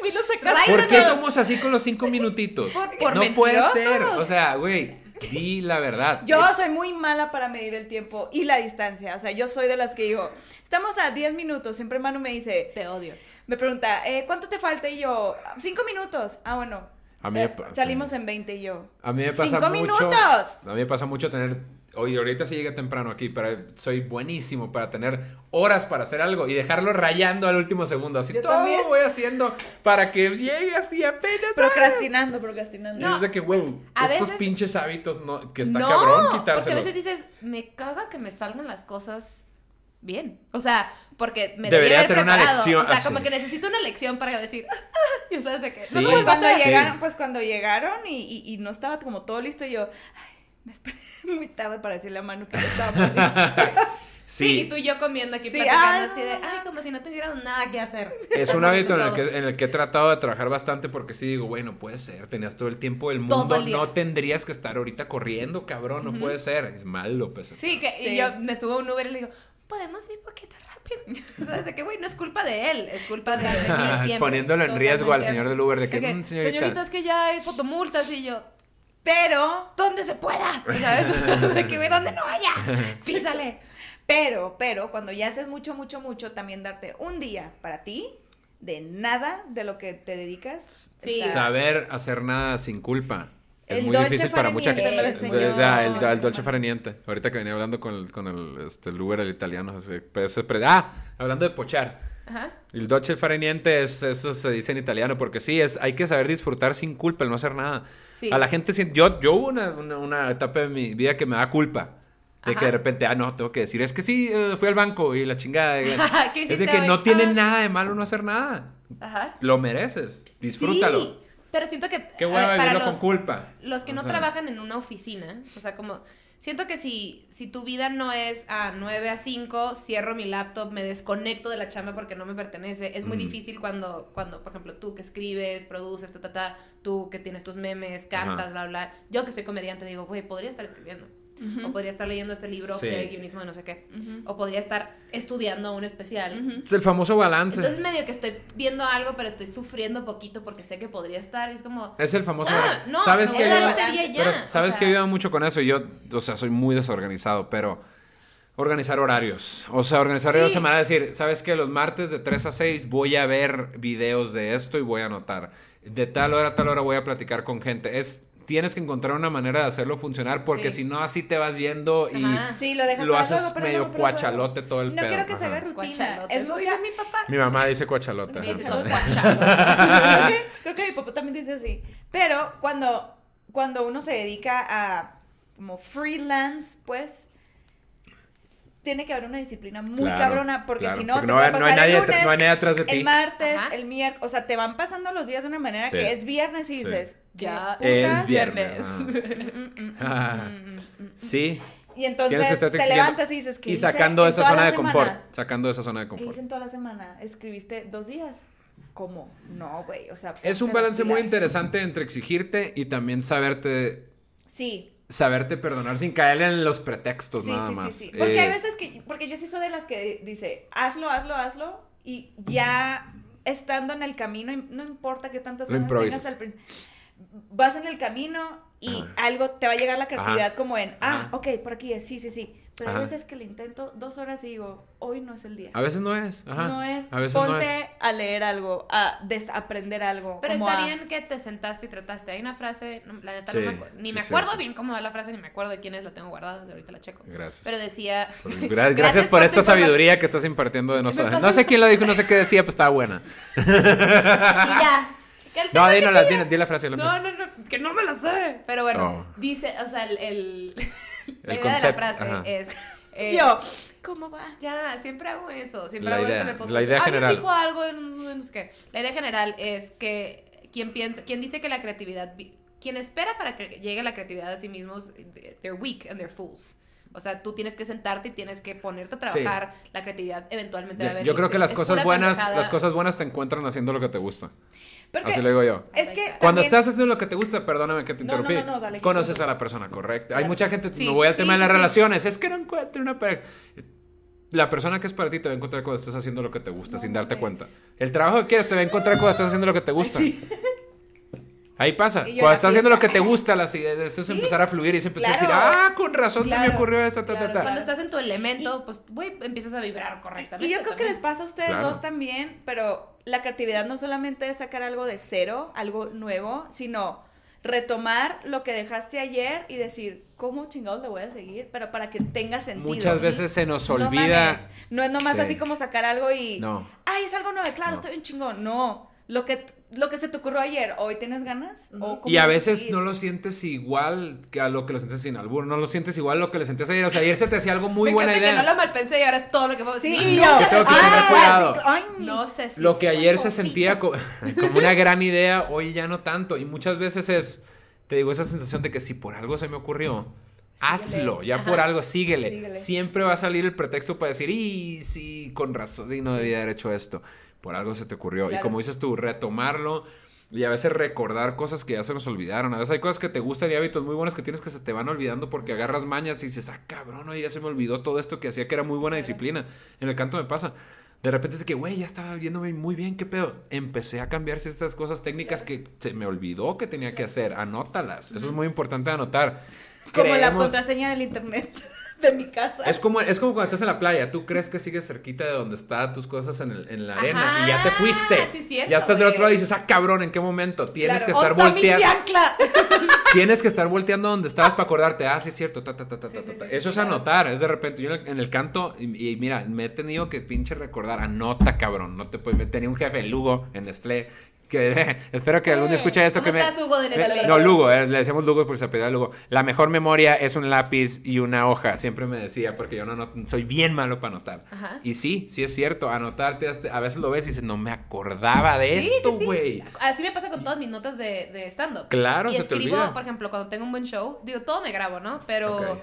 Fui lo sacaste. Right. ¿Por qué somos así con los cinco minutitos? Por- por no puede ser. O sea, güey, di la verdad. Yo soy muy mala para medir el tiempo y la distancia. O sea, yo soy de las que digo, estamos a 10 minutos. Siempre Manu me dice, te odio. me pregunta, eh, ¿cuánto te falta? Y yo, cinco minutos. Ah, bueno. A mí me Eh, pasa. salimos en 20 y yo. A mí me pasa ¡Cinco mucho. minutos! A mí me pasa mucho tener. Oye, ahorita sí llegué temprano aquí, pero soy buenísimo para tener horas para hacer algo y dejarlo rayando al último segundo. Así Yo todo también. voy haciendo para que llegue así apenas. Procrastinando, procrastinando. No. Es de que, güey, estos veces- pinches hábitos no, que está no, cabrón porque a quitárselos. veces dices, me caga que me salgan las cosas bien. O sea, porque me Debería haber tener una preparado. lección, O sea, ah, como sí. que necesito una lección para decir, ya sabes de qué. Sí. No, Pues cuando llegaron, pues cuando llegaron y, y- y no estaba como todo listo, y yo, ay, me esperé muy tarde para decirle a Manu que ya estaba muy. Sí. y tú y yo comiendo aquí Sí, platicando ay, así de, ay, como si no tuviéramos nada que hacer. Es un hábito en el, que, en el que he tratado de trabajar bastante porque sí digo, bueno, puede ser, tenías todo el tiempo del mundo, no tendrías que estar ahorita corriendo, cabrón, no puede ser, es malo, pues. Sí, que Sí. y yo me subo a un Uber y le digo, podemos ir un poquito rápido. O sea, de que, güey, no es culpa de él, es culpa de, de mí siempre. Poniéndolo en riesgo al señor del Uber de que, De que, "Mm, señorita, señorita, es que ya hay fotomultas y yo, Pero, ¿dónde se pueda? ¿Sabes? O sea, de que, ¿dónde no haya? Fíjale. pero, pero, cuando ya haces mucho, mucho, mucho, también darte un día para ti, de nada de lo que te dedicas. Sí. está- saber hacer nada sin culpa. Es El muy Dolce difícil para mucha gente. De- enseñó. de- el, el Dolce Farniente. Ahorita que venía hablando con el, con el, este, el Uber, el italiano. así, pues, pre- ah, hablando de pochar. Ajá. El dolce farniente es, eso se dice en italiano, porque sí, es, hay que saber disfrutar sin culpa, el no hacer nada. Sí. A la gente, yo, yo hubo una, una, una etapa de mi vida que me da culpa. De que Ajá. de repente, ah, no, tengo que decir, es que sí, eh, fui al banco y la chingada. de- ¿Qué es de que hoy? no tiene Ah. nada de malo no hacer nada. Ajá. Lo mereces, disfrútalo. Sí, pero siento que Qué para vivirlo los, con culpa. los que O no sea, trabajan en una oficina, o sea, como siento que si si tu vida no es a 9 a 5, cierro mi laptop, me desconecto de la chamba porque no me pertenece, es muy Mm. difícil cuando cuando por ejemplo tú que escribes, produces, ta ta ta, tú que tienes tus memes, cantas, Ajá. bla bla. Yo que soy comediante digo, "Güey, podría estar escribiendo." O podría estar leyendo este libro Sí. de guionismo de no sé qué. O podría estar estudiando un especial. Es el famoso balance. Entonces medio que estoy viendo algo, pero estoy sufriendo poquito porque sé que podría estar. Y es como, es el famoso Ah, balance. no, ¿Sabes no que a este ya, pero o sabes sea. que ayuda mucho con eso y yo, o sea, soy muy desorganizado, pero organizar horarios. O sea, organizar horarios Sí. semanales, decir, ¿sabes que Los martes de 3 a 6 voy a ver videos de esto y voy a anotar. De tal hora a tal hora voy a platicar con gente. Es tienes que encontrar una manera de hacerlo funcionar porque Sí. si no así te vas yendo y Ajá. Sí, lo dejas lo haces luego, medio luego, cuachalote todo el No pedo. quiero que se haga rutina. Es dice mi papá. Mi mamá dice cuachalote. Creo, que, creo que mi papá también dice así. Pero cuando, cuando uno se dedica a como freelance, pues tiene que haber una disciplina muy Claro, cabrona, porque claro, si no, porque te no puede hay- no hay pasar el nadie lunes, no hay nadie atrás de ti. El martes, Ajá. el miércoles, o sea, te van pasando los días de una manera Sí. que es viernes y Sí. dices, Ya ¿qué Es viernes. Ah. Sí. Y entonces te levantas y dices que Y sacando esa zona de confort. semana? Sacando esa zona de ¿Qué confort. hice en toda la semana? ¿Escribiste dos días? ¿Cómo? No, güey, o sea... Es un balance muy interesante entre exigirte y también saberte Sí, saberte perdonar sin caer en los pretextos sí, nada sí, más. sí, sí. Porque Eh, hay veces que... Porque yo sí soy de las que dice, hazlo, hazlo, hazlo, y ya estando en el camino, no importa qué tantas improvisas. tengas al principio, vas en el camino y algo te va a llegar la creatividad como en, ah, Ajá. ok, por aquí es, sí, sí, sí. Pero Ajá. hay veces que le intento dos horas y digo, hoy no es el día. A veces no es. Ajá. No es, A veces ponte no es. a leer algo, a desaprender algo. Pero como está a- bien que te sentaste y trataste. Hay una frase, no, la neta Sí, no me acuerdo, ni sí, me acuerdo bien cómo va la frase, ni me acuerdo de quién es, la tengo guardada, de ahorita la checo. Gracias. Pero decía... Por- gra- Gracias, por esta sabiduría que estás impartiendo de no pasó- No sé quién lo dijo, no sé qué decía, pues estaba buena. Y ya. No, que dínosla, sigue- di, di la frase. di la No, frase. no, no, que no me la sé. Pero bueno, Oh. dice, o sea, el, el- la El idea concepto, de la frase ajá. es... eh, Yo, ¿cómo va? Ya, siempre hago eso. Siempre La hago idea, eso podcast. la idea Alguien general. dijo algo, en- en no sé qué. La idea general es que quien piensa, quien dice que la creatividad, vi- quien espera para que llegue la creatividad a sí mismos, they're weak and they're fools. O sea, tú tienes que sentarte y tienes que ponerte a trabajar. La creatividad eventualmente va a Yo, venir. yo creo que las Es cosas buenas, pendejada. las cosas buenas te encuentran haciendo lo que te gusta. Porque Así lo digo yo. es que Cuando también- estás haciendo lo que te gusta, perdóname que te No, no, interrumpí. no, no, dale, conoces a la persona correcta. Hay mucha gente, Sí, me voy al sí, tema de sí, las sí. relaciones. Es que no encuentro una pareja. La persona que es para ti te va a encontrar cuando estés haciendo lo que te gusta, No sin darte cuenta. El trabajo que quieres te va a encontrar cuando estás haciendo lo que te gusta. Ahí pasa. Cuando estás haciendo lo que te gusta, las ideas, eso es empezar a fluir y se empieza a decir, Claro. ah, con razón se me Claro, ocurrió esto, ta, ta, claro, ta. Cuando estás en tu elemento, pues, güey, empiezas a vibrar correctamente. Y yo creo que les pasa a ustedes Claro. dos también, pero la creatividad no solamente es sacar algo de cero, algo nuevo, sino retomar lo que dejaste ayer y decir, ¿cómo chingados le voy a seguir? Pero para que tenga sentido. Muchas veces se nos No olvida. No, es nomás Sí. así como sacar algo y. No. Ay, es algo nuevo, claro, No. estoy un chingón. No. Lo que lo que se te ocurrió ayer, hoy tienes ganas. ¿O cómo Y a veces seguir? no lo sientes igual que a lo que lo sientes sin albur, no lo sientes igual a lo que le sentías ayer. O sea, ayer se te hacía algo muy Me buena idea. que no lo malpensé y ahora es todo lo que vamos a Sí, No, yo. que tengo que tener cuidado. Ay, No sé si Lo que ayer se sentía co- como una gran idea, hoy ya no tanto. Y muchas veces es, te digo, esa sensación de que si por algo se me ocurrió, hazlo, ya Ajá. por algo, síguele. Síguele. Siempre va a salir el pretexto para decir, y sí, con razón, y no debía haber hecho esto. Por algo se te ocurrió. Y como dices tú, retomarlo. Y a veces recordar cosas que ya se nos olvidaron. A veces hay cosas que te gustan y hábitos muy buenos que tienes que se te van olvidando porque agarras mañas y dices, ah, cabrón, oye, ya se me olvidó todo esto que hacía que era muy buena disciplina. En el canto me pasa. De repente es de que, güey, ya estaba viéndome muy bien, qué pedo. Empecé a cambiar ciertas cosas técnicas que se me olvidó que tenía que hacer. Anótalas. Eso es muy importante anotar. Como la contraseña del internet de mi casa. es como, es como cuando estás en la playa, tú crees que sigues cerquita de donde están tus cosas en, el- en la arena Ajá, y ya te fuiste. sí, cierto, ya estás del otro lado y dices, ah, cabrón, ¿en qué momento? Tienes Claro, que estar "Onda mi volteando. ciancla". Tienes que estar volteando donde estabas para acordarte. Ah, sí, es cierto. ta, ta, ta, ta, Sí, ta, ta, sí, Eso es claro. anotar. Es de repente. Yo en el, en el canto, y, y mira, me he tenido que pinche recordar. Anota, cabrón. No te puedes. Tenía un jefe, Lugo, en Nestlé. Que espero que algún día escuche esto. ¿Cómo que me, estás, Hugo, de No, Lugo, eh, le decíamos Lugo porque se apellida Lugo. La mejor memoria es un lápiz y una hoja. Siempre me decía, porque yo no, soy bien malo para anotar. Ajá. Y sí, sí es cierto. Anotarte, a veces lo ves y dices, no me acordaba de Sí, esto, sí. güey. Así me pasa con todas mis notas de, de stand-up. Claro, y se te escribo, olvida. por ejemplo, cuando tengo un buen show, digo, todo me grabo, ¿no? Pero.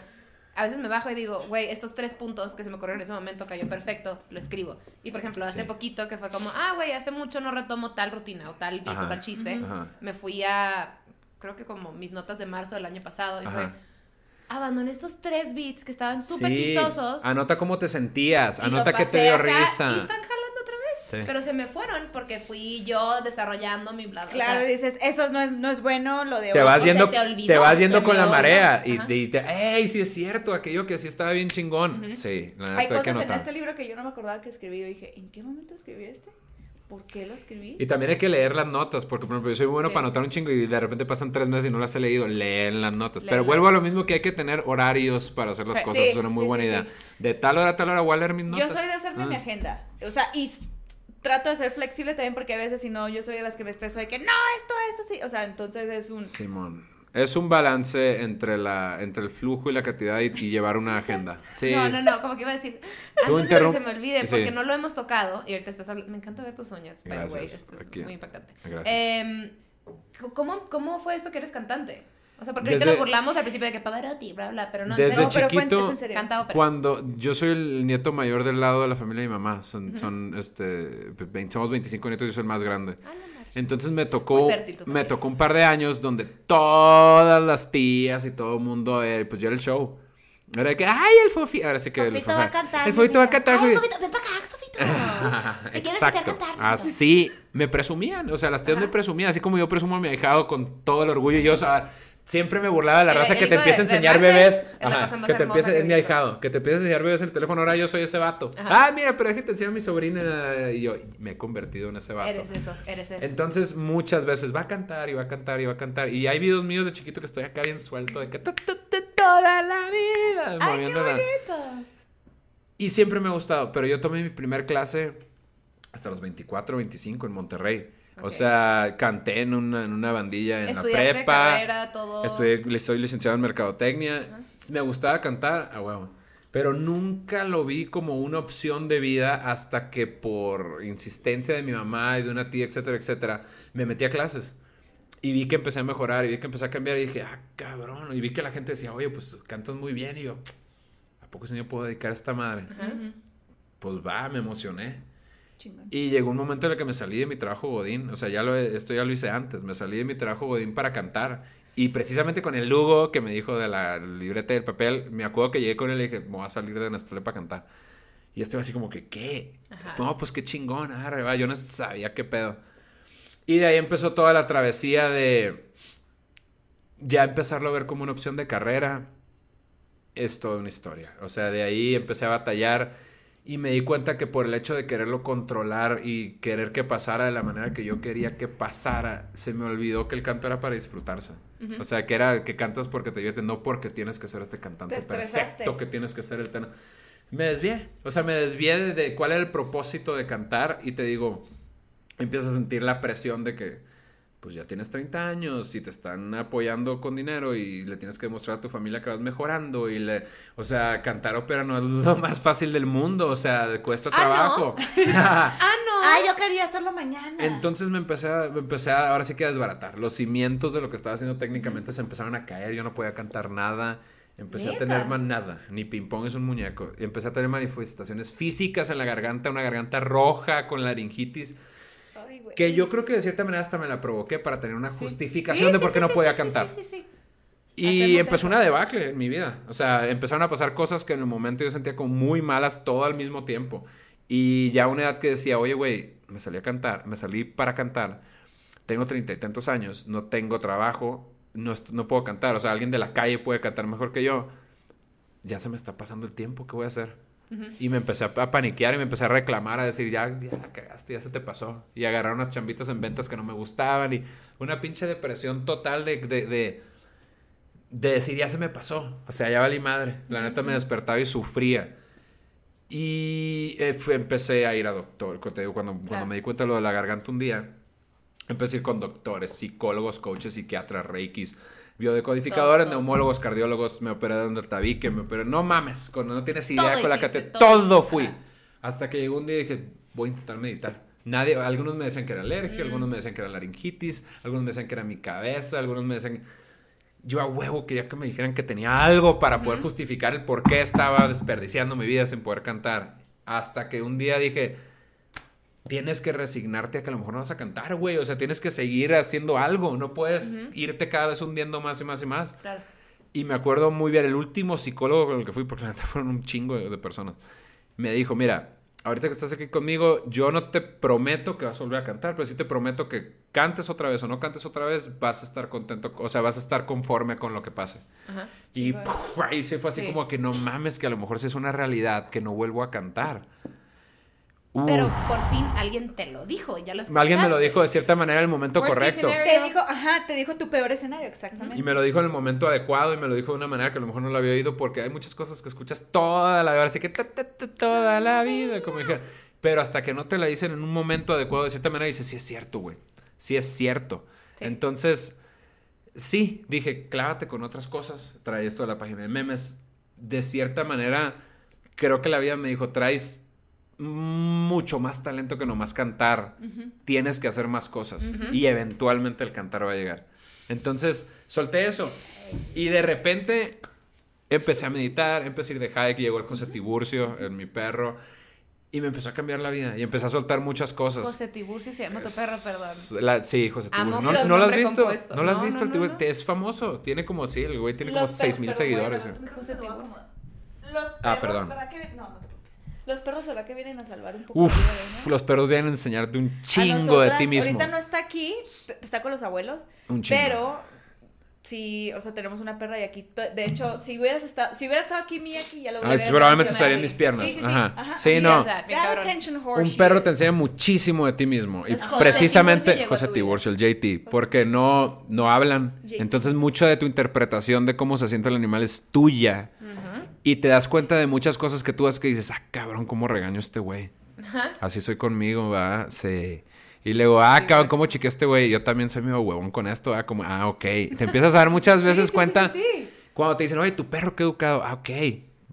A veces me bajo y digo, güey, estos tres puntos que se me ocurrieron en ese momento cayó perfecto, lo escribo. Y por ejemplo, hace Sí. poquito que fue como, ah, güey, hace mucho no retomo tal rutina o tal beat o Ajá. tal chiste, Ajá. me fui a, creo que como mis notas de marzo del año pasado y fue, Ajá. abandoné estos tres beats que estaban súper Sí, chistosos. Anota cómo te sentías, y anota que te dio acá risa. Y están. Sí. Pero se me fueron porque fui yo desarrollando mi bla, bla, Claro, o sea, dices, eso no es, no es bueno, lo de Te hoy. vas yendo, te olvidó, te vas yendo con la olvidó. marea y, y te, ¡ey! Sí es cierto, aquello que sí estaba bien chingón. Sí, la neta Hay que cosas en este libro que yo no me acordaba que escribí. Yo dije, ¿en qué momento escribí este? ¿Por qué lo escribí? Y también hay que leer las notas, porque por ejemplo yo soy bueno Sí. para anotar un chingo y de repente pasan tres meses y no las he leído, leen las notas. Pero vuelvo a lo mismo que hay que tener horarios para hacer las Sí, cosas, es una muy sí, buena sí, idea. sí. De tal hora a tal hora voy a leer mis notas. Yo soy de hacerme Ah. mi agenda. O sea, y trato de ser flexible también porque a veces si no, yo soy de las que me estreso de que no, esto, esto, sí. O sea, entonces es un... Simón. Es un balance entre la entre el flujo y la cantidad y, y llevar una agenda. Sí. No, no, no, como que iba a decir, antes de que se me olvide, Sí. porque no lo hemos tocado, y ahorita estás hablando, me encanta ver tus uñas, pero güey, Gracias, esto es aquí. muy impactante. Gracias. Em, ¿cómo, ¿Cómo fue esto que eres cantante? O sea, porque ahorita Desde- nos burlamos al principio de que Pavarotti, bla, bla, pero no, Desde No, pero fue en- chiquito- serio. canta ópera. Cuando yo soy el nieto mayor del lado de la familia de mi mamá, son, son este, ve- somos 25 nietos y yo soy el más grande. Ah, no. Entonces me tocó, me tocó un par de años donde todas las tías y todo el mundo, eh, pues yo era el show. Era que, ay, el Fofi. Ahora sí que el Fofito va a cantar, El Fofito va a cantar. Ay, Fofito. Fofito, ven para acá, Fofito. Te Exacto. cantar. Así me presumían. O sea, las tías me presumían. Así como yo presumo a mi ahijado con todo el orgullo. Y yo, o sea, siempre me burlaba de la raza el que te empieza a enseñar bebés. es Ajá, que te empieza, que es mi ahijado. Que te empieza a enseñar bebés en el teléfono. Ahora yo soy ese vato. Ajá. Ah, mira, pero déjate enseñar a mi sobrina. Y yo me he convertido en ese vato. Eres eso, eres eso. Entonces, muchas veces va a cantar y va a cantar y va a cantar. Y hay videos míos de chiquito que estoy acá bien suelto de que toda la vida. Ay, qué bonito. Y siempre me ha gustado, pero yo tomé mi primer clase hasta los 24, 25 en Monterrey. O sea, canté en una, en una bandilla en la prepa. carrera, todo. Estudié, soy licenciado en mercadotecnia. Me gustaba cantar, a huevo. Pero nunca lo vi como una opción de vida hasta que por insistencia de mi mamá y de una tía, etcétera, etcétera, me metí a clases. Y vi que empecé a mejorar y vi que empecé a cambiar y dije, ah, cabrón. Y vi que la gente decía, oye, pues cantas muy bien. Y yo, ¿a poco si me puedo dedicar a esta madre? Pues va, me emocioné. Chingón. Y llegó un momento en el que me salí de mi trabajo Godín. O sea, ya lo, esto ya lo hice antes. Me salí de mi trabajo Godín para cantar. Y precisamente con el Lugo que me dijo de la libreta del papel, me acuerdo que llegué con él y dije, me voy a salir de Nestlé para cantar. Y estuve así como que, ¿qué? Ajá. No, pues qué chingón, arre, va. Yo no sabía qué pedo. Y de ahí empezó toda la travesía de ya empezarlo a ver como una opción de carrera. Es toda una historia. O sea, de ahí empecé a batallar y me di cuenta que por el hecho de quererlo controlar y querer que pasara de la manera que yo quería que pasara, se me olvidó que el canto era para disfrutarse. O sea, que era que cantas porque te diviertes, no porque tienes que ser este cantante perfecto, que tienes que ser el tenor. Me desvié. O sea, me desvié de, de cuál era el propósito de cantar y te digo, empiezas a sentir la presión de que, pues ya tienes 30 años y te están apoyando con dinero y le tienes que demostrar a tu familia que vas mejorando y le, o sea, cantar ópera no es lo más fácil del mundo, o sea, cuesta Ah, trabajo. Ah, no. Ay, yo quería hacerlo mañana. Entonces me empecé, a, me empecé a, ahora sí que a desbaratar. Los cimientos de lo que estaba haciendo técnicamente se empezaron a caer. Yo no podía cantar nada. Empecé a tener man- nada. Ni ping-pong es un muñeco. Y empecé a tener manifestaciones físicas en la garganta, una garganta roja con laringitis. Güey. Que yo creo que de cierta manera hasta me la provoqué para tener una justificación Sí, de por qué no podía cantar. Sí, sí, sí. Y empezó eso. una debacle en mi vida. O sea, empezaron a pasar cosas que en el momento yo sentía como muy malas todo al mismo tiempo. Y ya a una edad que decía, oye, güey, me salí a cantar, me salí para cantar. Tengo treinta y tantos años, no tengo trabajo, no, no puedo cantar. O sea, alguien de la calle puede cantar mejor que yo. Ya se me está pasando el tiempo, ¿qué voy a hacer? Y me empecé a, paniquear y me empecé a reclamar, a decir, ya, ya la cagaste, ya se te pasó. Y agarrar unas chambitas en ventas que no me gustaban y una pinche depresión total de, de, de, de decir, ya se me pasó. O sea, ya valí madre. La neta me despertaba y sufría. Y eh, fue- empecé a ir a doctor. Te digo, cuando, cuando me di cuenta de lo de la garganta un día, empecé a ir con doctores, psicólogos, coaches, psiquiatras, reikis, biodecodificadores, Todo, todo. neumólogos, cardiólogos, me operé donde el tabique, me operé. No mames, cuando no tienes idea Todo con la que te. todo. Fui. Ajá. Hasta que llegó un día y dije, voy a intentar meditar. Nadie, algunos me decían que era alergia, Mm. algunos me decían que era laringitis, algunos me decían que era mi cabeza, algunos me decían... Yo a huevo quería que me dijeran que tenía algo para poder justificar el por qué estaba desperdiciando mi vida sin poder cantar. Hasta que un día dije, tienes que resignarte a que a lo mejor no vas a cantar, güey. O sea, tienes que seguir haciendo algo. No puedes irte cada vez hundiendo más y más y más. Claro. Y me acuerdo muy bien, el último psicólogo con el que fui, porque la neta fueron un chingo de, personas, me dijo, mira, ahorita que estás aquí conmigo, yo no te prometo que vas a volver a cantar, pero sí te prometo que cantes otra vez o no cantes otra vez, vas a estar contento, o sea, vas a estar conforme con lo que pase. Ajá. Y Chingón. puf, ahí se fue así Sí. como que no mames, que a lo mejor sí es una realidad, que no vuelvo a cantar. Pero por fin alguien te lo dijo, ya lo escuchaste. Alguien me lo dijo de cierta manera en el momento Worst correcto. Te dijo, ajá, te dijo tu peor escenario, exactamente. Y me lo dijo en el momento adecuado y me lo dijo de una manera que a lo mejor no lo había oído porque hay muchas cosas que escuchas toda la vida, así que ta, ta, ta, toda la vida, como dije. Pero hasta que no te la dicen en un momento adecuado, de cierta manera dices, sí es cierto, güey. Sí es cierto. Sí. Entonces, sí, dije, clávate con otras cosas. Trae esto de la página de memes. De cierta manera, creo que la vida me dijo, traes mucho más talento que nomás cantar. Tienes que hacer más cosas. Y eventualmente el cantar va a llegar. Entonces, solté eso. Y de repente empecé a meditar, empecé a ir de hike, llegó el José Tiburcio, el- mi perro, y me empezó a cambiar la vida. Y empecé a soltar muchas cosas. José Tiburcio se llama tu perro, perdón. La- sí, José Amo Tiburcio. ¿No, ¿no lo has visto? compuesto. ¿No lo has No, visto? no, el no, Tiburcio no. es famoso. Tiene como, sí, el güey tiene como Los 6 mil seguidores. José Tiburcio. Los perros, Ah, perdón. ¿verdad que no, no te. Los perros, ¿verdad que vienen a salvar un poco Uf, la vida, ¿no? los perros vienen a enseñarte un chingo de ti mismo. Ahorita no está aquí, está con los abuelos, Un chingo. pero sí, o sea, tenemos una perra y aquí, de hecho, si hubieras estado, si hubiera estado aquí Mía aquí ya lo hubiera probablemente estaría en mis piernas. Sí, sí, sí. Ajá. Ajá, Sí, no. Un perro te enseña muchísimo de ti mismo. Y José precisamente José. Tiburcio, el JT, porque no, no hablan. JT. Entonces mucha de tu interpretación de cómo se siente el animal es tuya. Y te das cuenta de muchas cosas que tú haces que dices, ah, cabrón, ¿cómo regaño a este güey? Ajá. Así soy conmigo, ¿verdad? Sí. Y luego, ah, cabrón, ¿cómo chiqué a este güey? Yo también soy medio huevón con esto, ah, como, ah, ok. Te empiezas a dar muchas veces cuenta Sí. cuando te dicen, oye, tu perro qué educado. Ah, ok.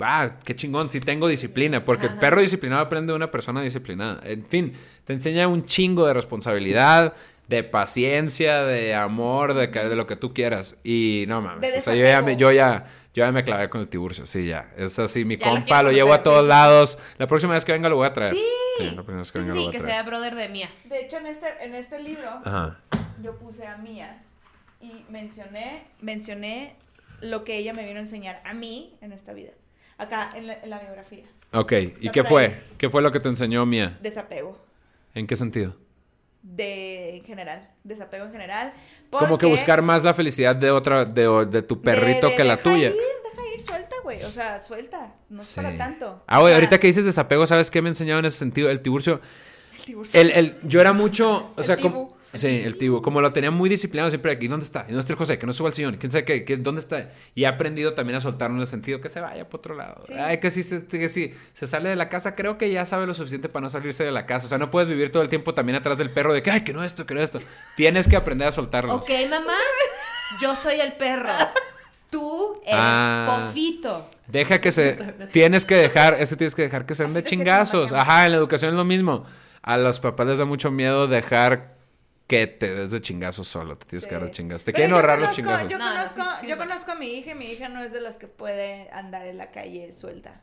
Va, qué chingón, sí tengo disciplina. Porque el perro disciplinado aprende de una persona disciplinada. En fin, te enseña un chingo de responsabilidad, de paciencia, de amor, de, lo que tú quieras. Y no mames. O sea, yo ya, yo ya, yo ya me clavé con el tiburcio, sí, ya. Es así, mi Ya compa, lo llevo a todos sí. lados. La próxima vez que venga lo voy a traer. Sí. la próxima vez que venga sí, lo voy a que traer. sea brother de Mía. De hecho, en este, en este libro, Ajá. yo puse a Mía y mencioné, mencioné lo que ella me vino a enseñar a mí en esta vida. Acá, en la, en la biografía. Ok, ¿y qué fue? ahí. ¿Qué fue lo que te enseñó Mía? Desapego. ¿En qué sentido? De en general. Desapego en general. Como que buscar más la felicidad de otra, de, de tu perrito de- de que la deja tuya. Ir, deja ir, suelta, güey. O sea, suelta. No es Sí. para tanto. Ah, O güey, sea, ahorita que dices desapego, ¿sabes qué me enseñaba en ese sentido? El tiburcio. El tiburcio. El, el, yo era mucho, o sea, como, Sí, el tibu. Como lo tenía muy disciplinado siempre aquí. ¿Dónde está? ¿Y dónde está el José? Que no suba al sillón. ¿Quién sabe qué? ¿Qué- ¿Dónde está? Y ha aprendido también a soltarlo en el sentido que se vaya por otro lado. Sí. Ay, que si se, que si se sale de la casa, creo que ya sabe lo suficiente para no salirse de la casa. O sea, no puedes vivir todo el tiempo también atrás del perro de que, ay, que no esto, que no esto. Tienes que aprender a soltarlo. Ok, mamá, yo soy el perro. Tú eres Ah. Pofito. Deja que se. Tienes que dejar, eso tienes que dejar que sean de chingazos. Ajá, en la educación es lo mismo. A los papás les da mucho miedo dejar que te des de chingazos solo. Te tienes Sí. que dar de chingazos. Te Pero quieren ahorrar los chingazos. Yo No, no, conozco, sí, sí, yo conozco a mi hija y mi hija no es de las que puede andar en la calle suelta.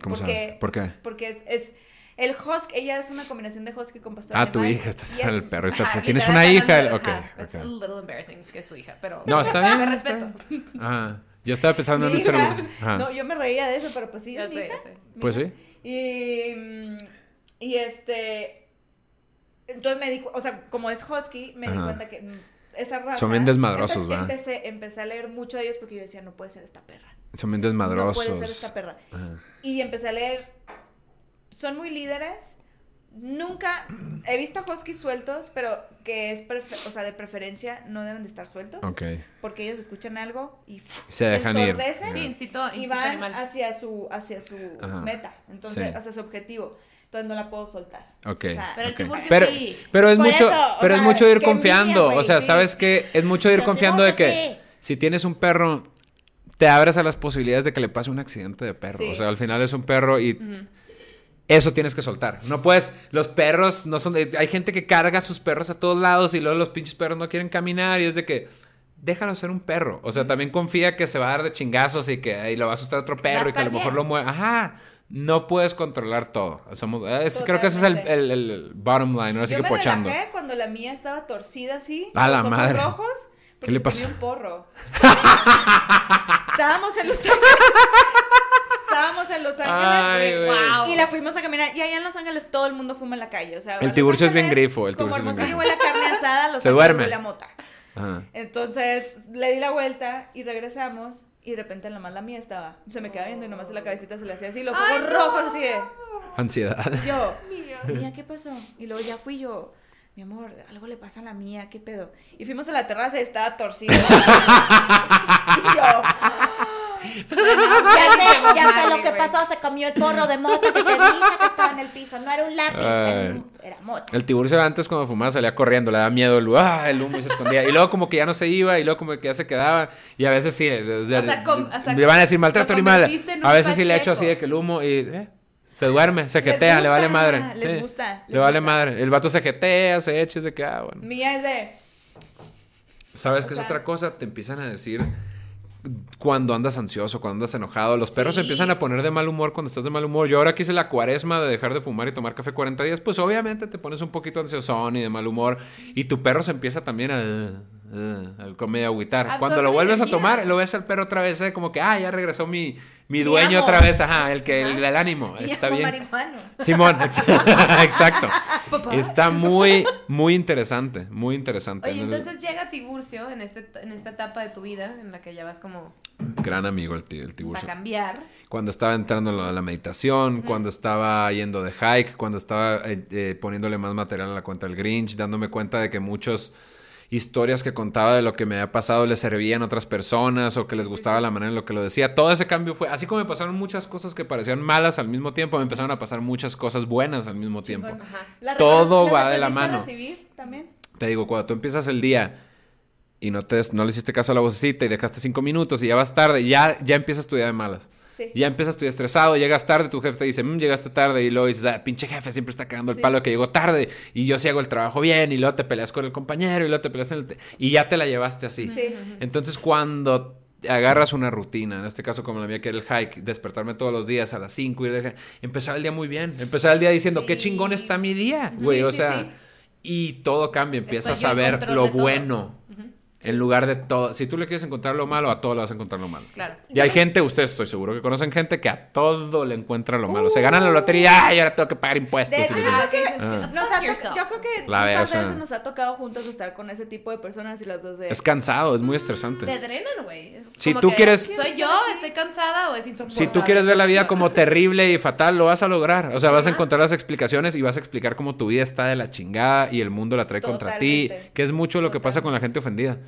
¿Cómo porque- sabes? ¿Por qué? Porque es, es el husky, ella es una combinación de husky con pastor Ah, tu hija, estás el- el perro. estás- Ajá, Tienes una hija. hablando Ok, de- ajá, It's a ok. little embarrassing que es tu hija, pero... No, está bien. Está respeto. Ajá. Yo estaba pensando en el ser. No, yo me reía de eso, pero pues sí, es mi sé, hija. Pues sí. Y, mm, y este, entonces me di, cu- o sea, como es husky, me di Ajá. cuenta que mm, esa raza. Son bien desmadrosos, ¿va? Empecé, empecé a leer mucho de ellos porque yo decía, no puede ser esta perra. Son bien No desmadrosos. puede ser esta perra. Ajá. Y empecé a leer, son muy líderes. Nunca he visto huskies sueltos, pero que es, o sea, de preferencia no deben de estar sueltos. Ok. Porque ellos escuchan algo y Se dejan ir. Sí, instinto, y instinto van animal. hacia su, hacia su Ajá. meta, entonces, Sí. hacia su objetivo. Entonces no la puedo soltar. Ok. O sea, Pero el ok. tiburcio pero, sí. pero es Por mucho, eso, pero es sea, mucho ir confiando. o sea, sí. ¿sabes qué? Es mucho ir Pero confiando de que si tienes un perro, te abres a las posibilidades de que le pase un accidente de perro. Sí. O sea, al final es un perro y eso tienes que soltar. No puedes, los perros no son, hay gente que carga a sus perros a todos lados y luego los pinches perros no quieren caminar y es de que déjalo ser un perro. O sea, también confía que se va a dar de chingazos y que ahí lo va a asustar otro perro y que a lo mejor lo mueve. Ajá. No puedes controlar todo. Somos, es- creo que ese es el, el- el bottom line. Ahora sí Yo que me pochando. relajé cuando la mía estaba torcida así, A la los ojos madre. rojos, porque ¿Qué le se pasó? comió un porro. Estábamos en Los Ángeles. Estábamos en Los Ángeles. Ay. Wow. Y la fuimos a caminar. Y allá en Los Ángeles todo el mundo fuma en la calle. O sea, El tiburcio es bien grifo, el como tiburcio es bien Hermosillo huele a carne asada, Los Se duerme. huele a mota. Ajá. Entonces le di la vuelta y regresamos. Y de repente nomás la mía estaba. Se me quedaba viendo y nomás la cabecita se le hacía así. Los ojos no. rojos así de. Ansiedad. Yo, mía, ¿qué pasó? Y luego ya fui yo, mi amor, algo le pasa a la mía, ¿qué pedo? Y fuimos a la terraza y estaba torcida. y yo, Ya sé, ya sé lo que pasó, se comió el porro de mota que te dije que estaba en el piso. No era un lápiz, era, un- era mota. El tiburcio antes cuando fumaba salía corriendo, le daba miedo el, ah, el humo y se escondía. Y luego como que ya no se iba y luego como que ya se quedaba. Y a veces sí, o sea, sea, com- o sea, le van a decir maltrato animal. A veces sí le echo así de que el humo y eh, se duerme, se jetea, le vale madre. les Sí, gusta, Le vale gusta. madre. El vato se jetea, se echa, es de que, ah, bueno. mía es de, ¿Sabes qué es sea- otra cosa? Te empiezan a decir cuando andas ansioso, cuando andas enojado. Los perros Sí. empiezan a poner de mal humor cuando estás de mal humor. Yo ahora que hice la cuaresma de dejar de fumar y tomar café 40 días, pues obviamente te pones un poquito ansiosón y de mal humor. Y tu perro se empieza también a... a- a medio agüitar. Cuando lo vuelves a tomar, lo ves al perro otra vez, ¿eh? como que, ah, ya regresó mi, mi dueño otra vez, ajá, el que el, del ánimo. mi Está amo bien. marihuano. Simón, ex- exacto. Está muy, muy interesante, muy interesante. Oye, entonces llega Tiburcio en, este, en esta etapa de tu vida en la que ya vas como Gran amigo el, el para tiburcio. cambiar. Cuando estaba entrando en lo de la meditación, cuando estaba yendo de hike, cuando estaba eh, eh, poniéndole más material a la cuenta del Grinch, dándome cuenta de que muchas historias que contaba de lo que me había pasado le servían a otras personas o que les gustaba la manera en lo que lo decía. Todo ese cambio fue, así como me pasaron muchas cosas que parecían malas al mismo tiempo, me empezaron a pasar muchas cosas buenas al mismo tiempo. Ajá. ¿Las Todo va de la mano. recibir también? Te digo, cuando tú empiezas el día y no, te, no le hiciste caso a la vocecita y dejaste cinco minutos y ya vas tarde, ya, ya empiezas tu día de malas. Sí. Ya empiezas día estresado, llegas tarde, tu jefe te dice, "Mm, llegaste tarde, y luego dices, ah, pinche jefe siempre está cagando el palo que llegó tarde, y yo sí hago el trabajo bien, y luego te peleas con el compañero, y luego te peleas en el... te- y ya te la llevaste así. Sí. Entonces, cuando agarras una rutina, en este caso como la mía que era el hike, despertarme todos los días a las 5 y de- empezar el día muy bien, empezar el día diciendo, qué chingón está mi día, güey, o sea, y todo cambia, empiezas a ver lo bueno En lugar de todo. Si tú le quieres encontrar lo malo, a todo le vas a encontrar lo malo. Claro. Y hay gente, ustedes estoy seguro que conocen gente que a todo le encuentra lo malo. Se ganan la lotería y ahora tengo que pagar impuestos. De y hecho, le- yo creo que Ah. yo creo que La o sea- veces nos ha tocado juntos estar con ese tipo de personas y las dos de... Es cansado, es muy estresante. Te drenan, güey. Si como tú que, quieres- ¿Soy yo? ¿Estoy cansada o es insoportable? Si tú quieres ver la vida como terrible y fatal, lo vas a lograr. O sea, vas a encontrar las explicaciones y vas a explicar cómo tu vida está de la chingada y el mundo la trae contra ti. Que es mucho lo que pasa con la gente ofendida.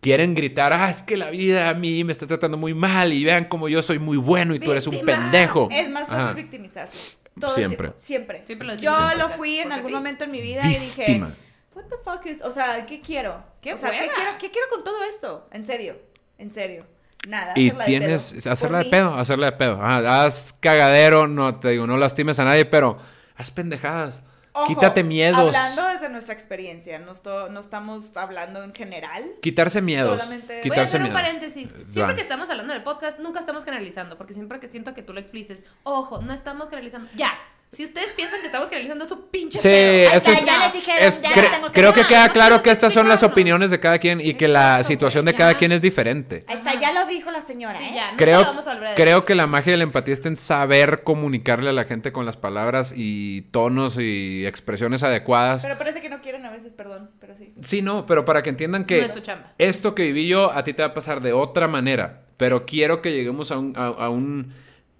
Quieren gritar, ah, es que la vida a mí me está tratando muy mal y vean como yo soy muy bueno y tú eres un pendejo. Es más fácil Ajá. victimizarse. Todo Siempre. Siempre. Siempre lo Yo lo fui en algún sí. momento en mi vida Víctima. y dije, what the fuck is, o sea, ¿qué quiero? ¡Qué o sea, ¿qué quiero, ¿qué quiero con todo esto? En serio, en serio. Nada. Y hacerla de tienes, pedo. hacerla de mí. pedo, hacerla de pedo. Ajá, haz cagadero, no te digo, no lastimes a nadie, pero haz pendejadas. Ojo, Quítate miedos. Hablando desde nuestra experiencia, no, esto- no estamos hablando en general. Quitarse miedos. Solamente- Voy a Voy a Quitarse hacer un miedos. paréntesis. Va. Siempre que estamos hablando del podcast, nunca estamos generalizando, porque siempre que siento que tú lo explices, ojo, no estamos generalizando. Ya. Si ustedes piensan que estamos generalizando es su pinche Sí, pedo. esto ya, es- ya les dijeron, es- ya cre- tengo que creo que queda no claro que estas son las opiniones de cada quien y que la situación de cada ya. quien es diferente. Ahí está, ya lo dijo la señora, Sí, ¿eh? ya, Creo, vamos a volver a creo que la magia de la empatía está en saber comunicarle a la gente con las palabras y tonos y expresiones adecuadas. Pero parece que no quieren a veces, perdón, pero sí. Sí, no, pero para que entiendan que No es tu chamba. esto que viví yo a ti te va a pasar de otra manera, pero quiero que lleguemos a un, a, a un,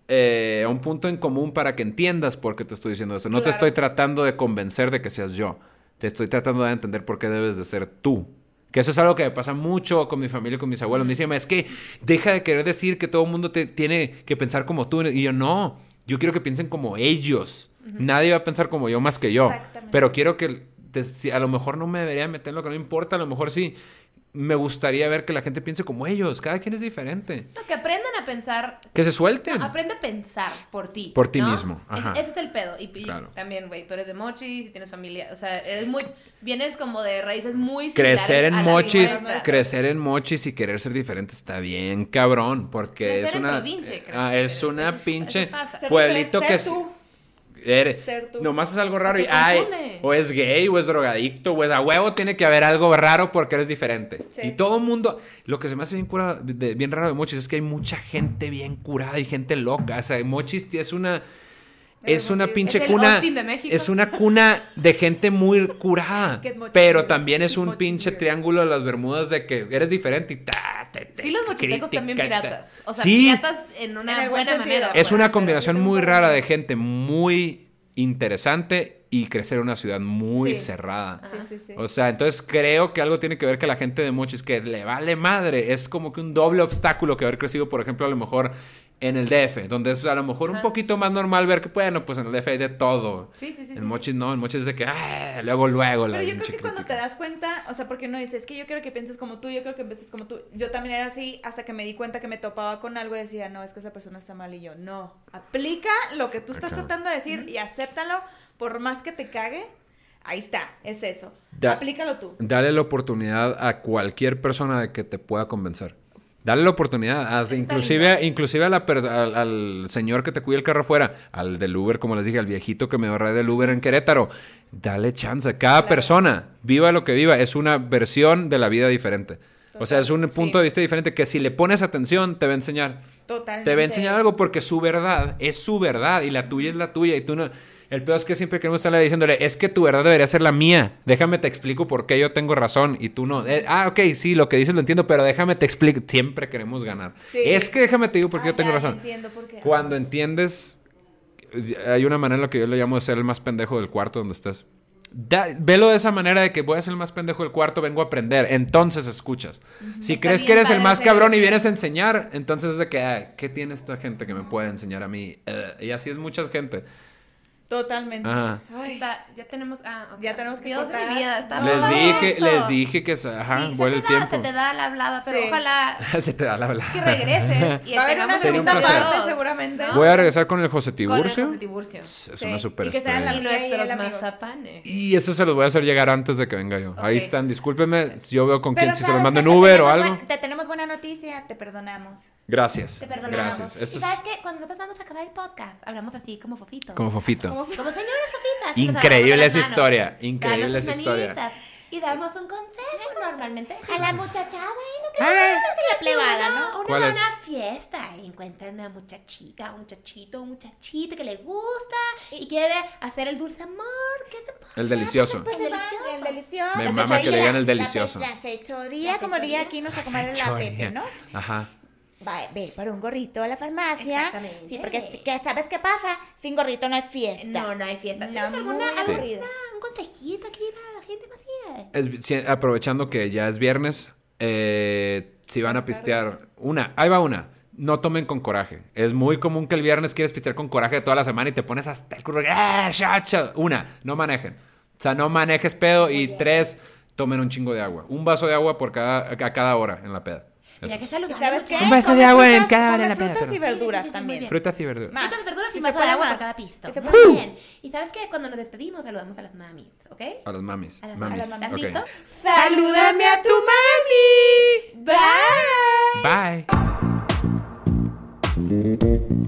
eh, a un punto en común para que entiendas por qué te estoy diciendo esto. No te estoy tratando de convencer de que seas yo, te estoy tratando de entender por qué debes de ser tú. Que eso es algo que me pasa mucho con mi familia y con mis abuelos. Me dicen, es que deja de querer decir que todo el mundo te tiene que pensar como tú. Y yo, no, yo quiero que piensen como ellos. Nadie va a pensar como yo más que yo. Pero quiero que, te- si a lo mejor no me debería meter en lo que no importa, a lo mejor sí. Me gustaría ver que la gente piense como ellos. Cada quien es diferente. No, que aprendan a pensar. Que se suelten. No, aprende a pensar por ti. Por ti ¿no? mismo, Ese- ajá. Ese, es el pedo. Y, y Claro. también, güey, tú eres de mochis y tienes familia. O sea, eres muy. Vienes como de raíces muy similares Crecer en mochis, crecer en mochis y querer ser diferente está bien cabrón, porque Crecer es en una provincia, eh, creo ah, que es una pinche. Ser pueblito que tú. Eres- Ser tú. nomás es algo raro y ay, o es gay o es drogadicto o es a huevo tiene que haber algo raro porque eres diferente. Sí. Y todo el mundo, lo que se me hace bien cura- de- bien raro de Mochis es que hay mucha gente bien curada y gente loca, o sea, Mochis es una es una pinche Es el cuna. De México. Es una cuna de gente muy curada. Pero también es un pinche triángulo de las Bermudas de que eres diferente y ta, te- te Sí, los mochitecos también piratas. O sea, Sí, piratas en una En el buen buena sentido. manera. es pues. una combinación muy rara de gente muy interesante y crecer en una ciudad muy Sí. cerrada. Sí, sí, sí. O sea, entonces creo que algo tiene que ver que la gente de Mochis que le vale madre es como que un doble obstáculo que haber crecido, por ejemplo, a lo mejor en el DF, donde es a lo mejor un poquito más normal ver que, bueno, pues en el DF hay de todo. Sí, sí, sí. En sí. Mochis no, en Mochis es de que, ah, luego, luego, la Pero yo pinche creo que cuando te das cuenta, o sea, porque no dices, es que yo quiero que pienses como tú, yo quiero que pienses como tú. Yo también era así hasta que me di cuenta que me topaba con algo y decía, no, es que esa persona está mal y yo, no. Aplica lo que tú estás tratando de decir y acéptalo, por más que te cague. Ahí está, es eso. Da- Aplícalo tú. Dale la oportunidad a cualquier persona de que te pueda convencer. Dale la oportunidad, inclusive, inclusive a la al, al señor que te cuida el carro afuera, al del Uber, como les dije, al viejito que me ahorré del Uber en Querétaro. Dale chance. Cada Claro. persona, viva lo que viva, es una versión de la vida diferente. O sea, es un punto Sí. de vista diferente que si le pones atención te va a enseñar. Totalmente. Te va a enseñar algo porque su verdad es su verdad y la tuya es la tuya y tú no... El peor es que siempre queremos estarle diciéndole, es que tu verdad debería ser la mía. Déjame te explico por qué yo tengo razón y tú no. Eh, ah, ok, sí, lo que dices lo entiendo, pero déjame te explico. Siempre queremos ganar. Sí. Es que déjame te digo por qué Ah, yo tengo ya, razón. Entiendo por qué. Cuando entiendes, hay una manera en la que yo le llamo de ser el más pendejo del cuarto donde estés. Da- velo de esa manera de que voy a ser el más pendejo del cuarto, vengo a aprender. Entonces escuchas. Si Está crees que eres el más cabrón y vienes a enseñar, entonces es de que, "Ay, ¿qué tiene esta gente que me puede enseñar a mí? Eh, y así es mucha gente. Totalmente. Ajá. Ay, Está, ya tenemos. Ah, ok. Ya tenemos que Dios de cortar. mi vida, está Les dije, esto. les dije que, se- ajá, Sí, vuelve se el te da, tiempo. se te da la hablada, pero Sí. ojalá se te da la verdad. que regreses y Va a haber una tengamos Sería un segunda placer. parte dos, seguramente. ¿no? Voy a regresar con el José Con el Tiburcio. José Tiburcio. Es Sí, una y super que sean la- Y y él, nuestros amigos. mazapanes. Y eso se los voy a hacer llegar antes de que venga yo. Ahí están, discúlpenme. Si yo veo con Pero quién, si se los mando en que Uber o algo. te tenemos buena noticia, te perdonamos. Gracias. Te perdonamos. Gracias. y sabes es que cuando nosotros vamos a acabar el podcast, hablamos así como fofito. como fofito. Como señoras fofitas. y nos Increíble esa historia. Increíble esa historia. Y y damos un consejo normalmente. A la muchachada, ¿eh? No que Ah. la plebada, ¿no? Uno ¿Cuál va a es? una fiesta y encuentra una muchachita, un muchachito, un muchachito que le gusta y quiere hacer el dulce amor. ¿Qué te pasa? El delicioso. El se va, delicioso. el delicioso. Me La mama que le digan el la fe- delicioso. La fechoría, La como diría aquí nuestra comadre la Pepe, ¿no? Ajá. Va, ve por un gorrito a la farmacia. Exactamente. Sí, porque ¿qué- ¿sabes qué pasa? Sin gorrito no hay fiesta. No, no hay fiesta. No, ¿Tienes alguna, muy Sí. alguna- un consejito aquí para la gente vacía? Es- si- aprovechando que ya es viernes, eh, si van a pistear, una, ahí va una. No tomen con coraje. Es muy común que el viernes quieres pistear con coraje toda la semana y te pones hasta el culo. ¡Ah, chacha! Una, no manejen. O sea, no manejes pedo. Y tres, tomen un chingo de agua. Un vaso de agua por cada, a cada hora en la peda. Mira que ¿Y saludable. sabes qué? Un vaso de agua en cada hora de la frutas y verduras también. Frutas y verduras. Más. Frutas, verduras y de puede agua más. por cada pisto. Muy puede. bien. Y sabes que cuando nos despedimos saludamos a las mamis, ¿ok? A las mamis. A las Mamis. mamis. Ok. ¿Listo? ¡Salúdame a tu mami! Bye. Bye.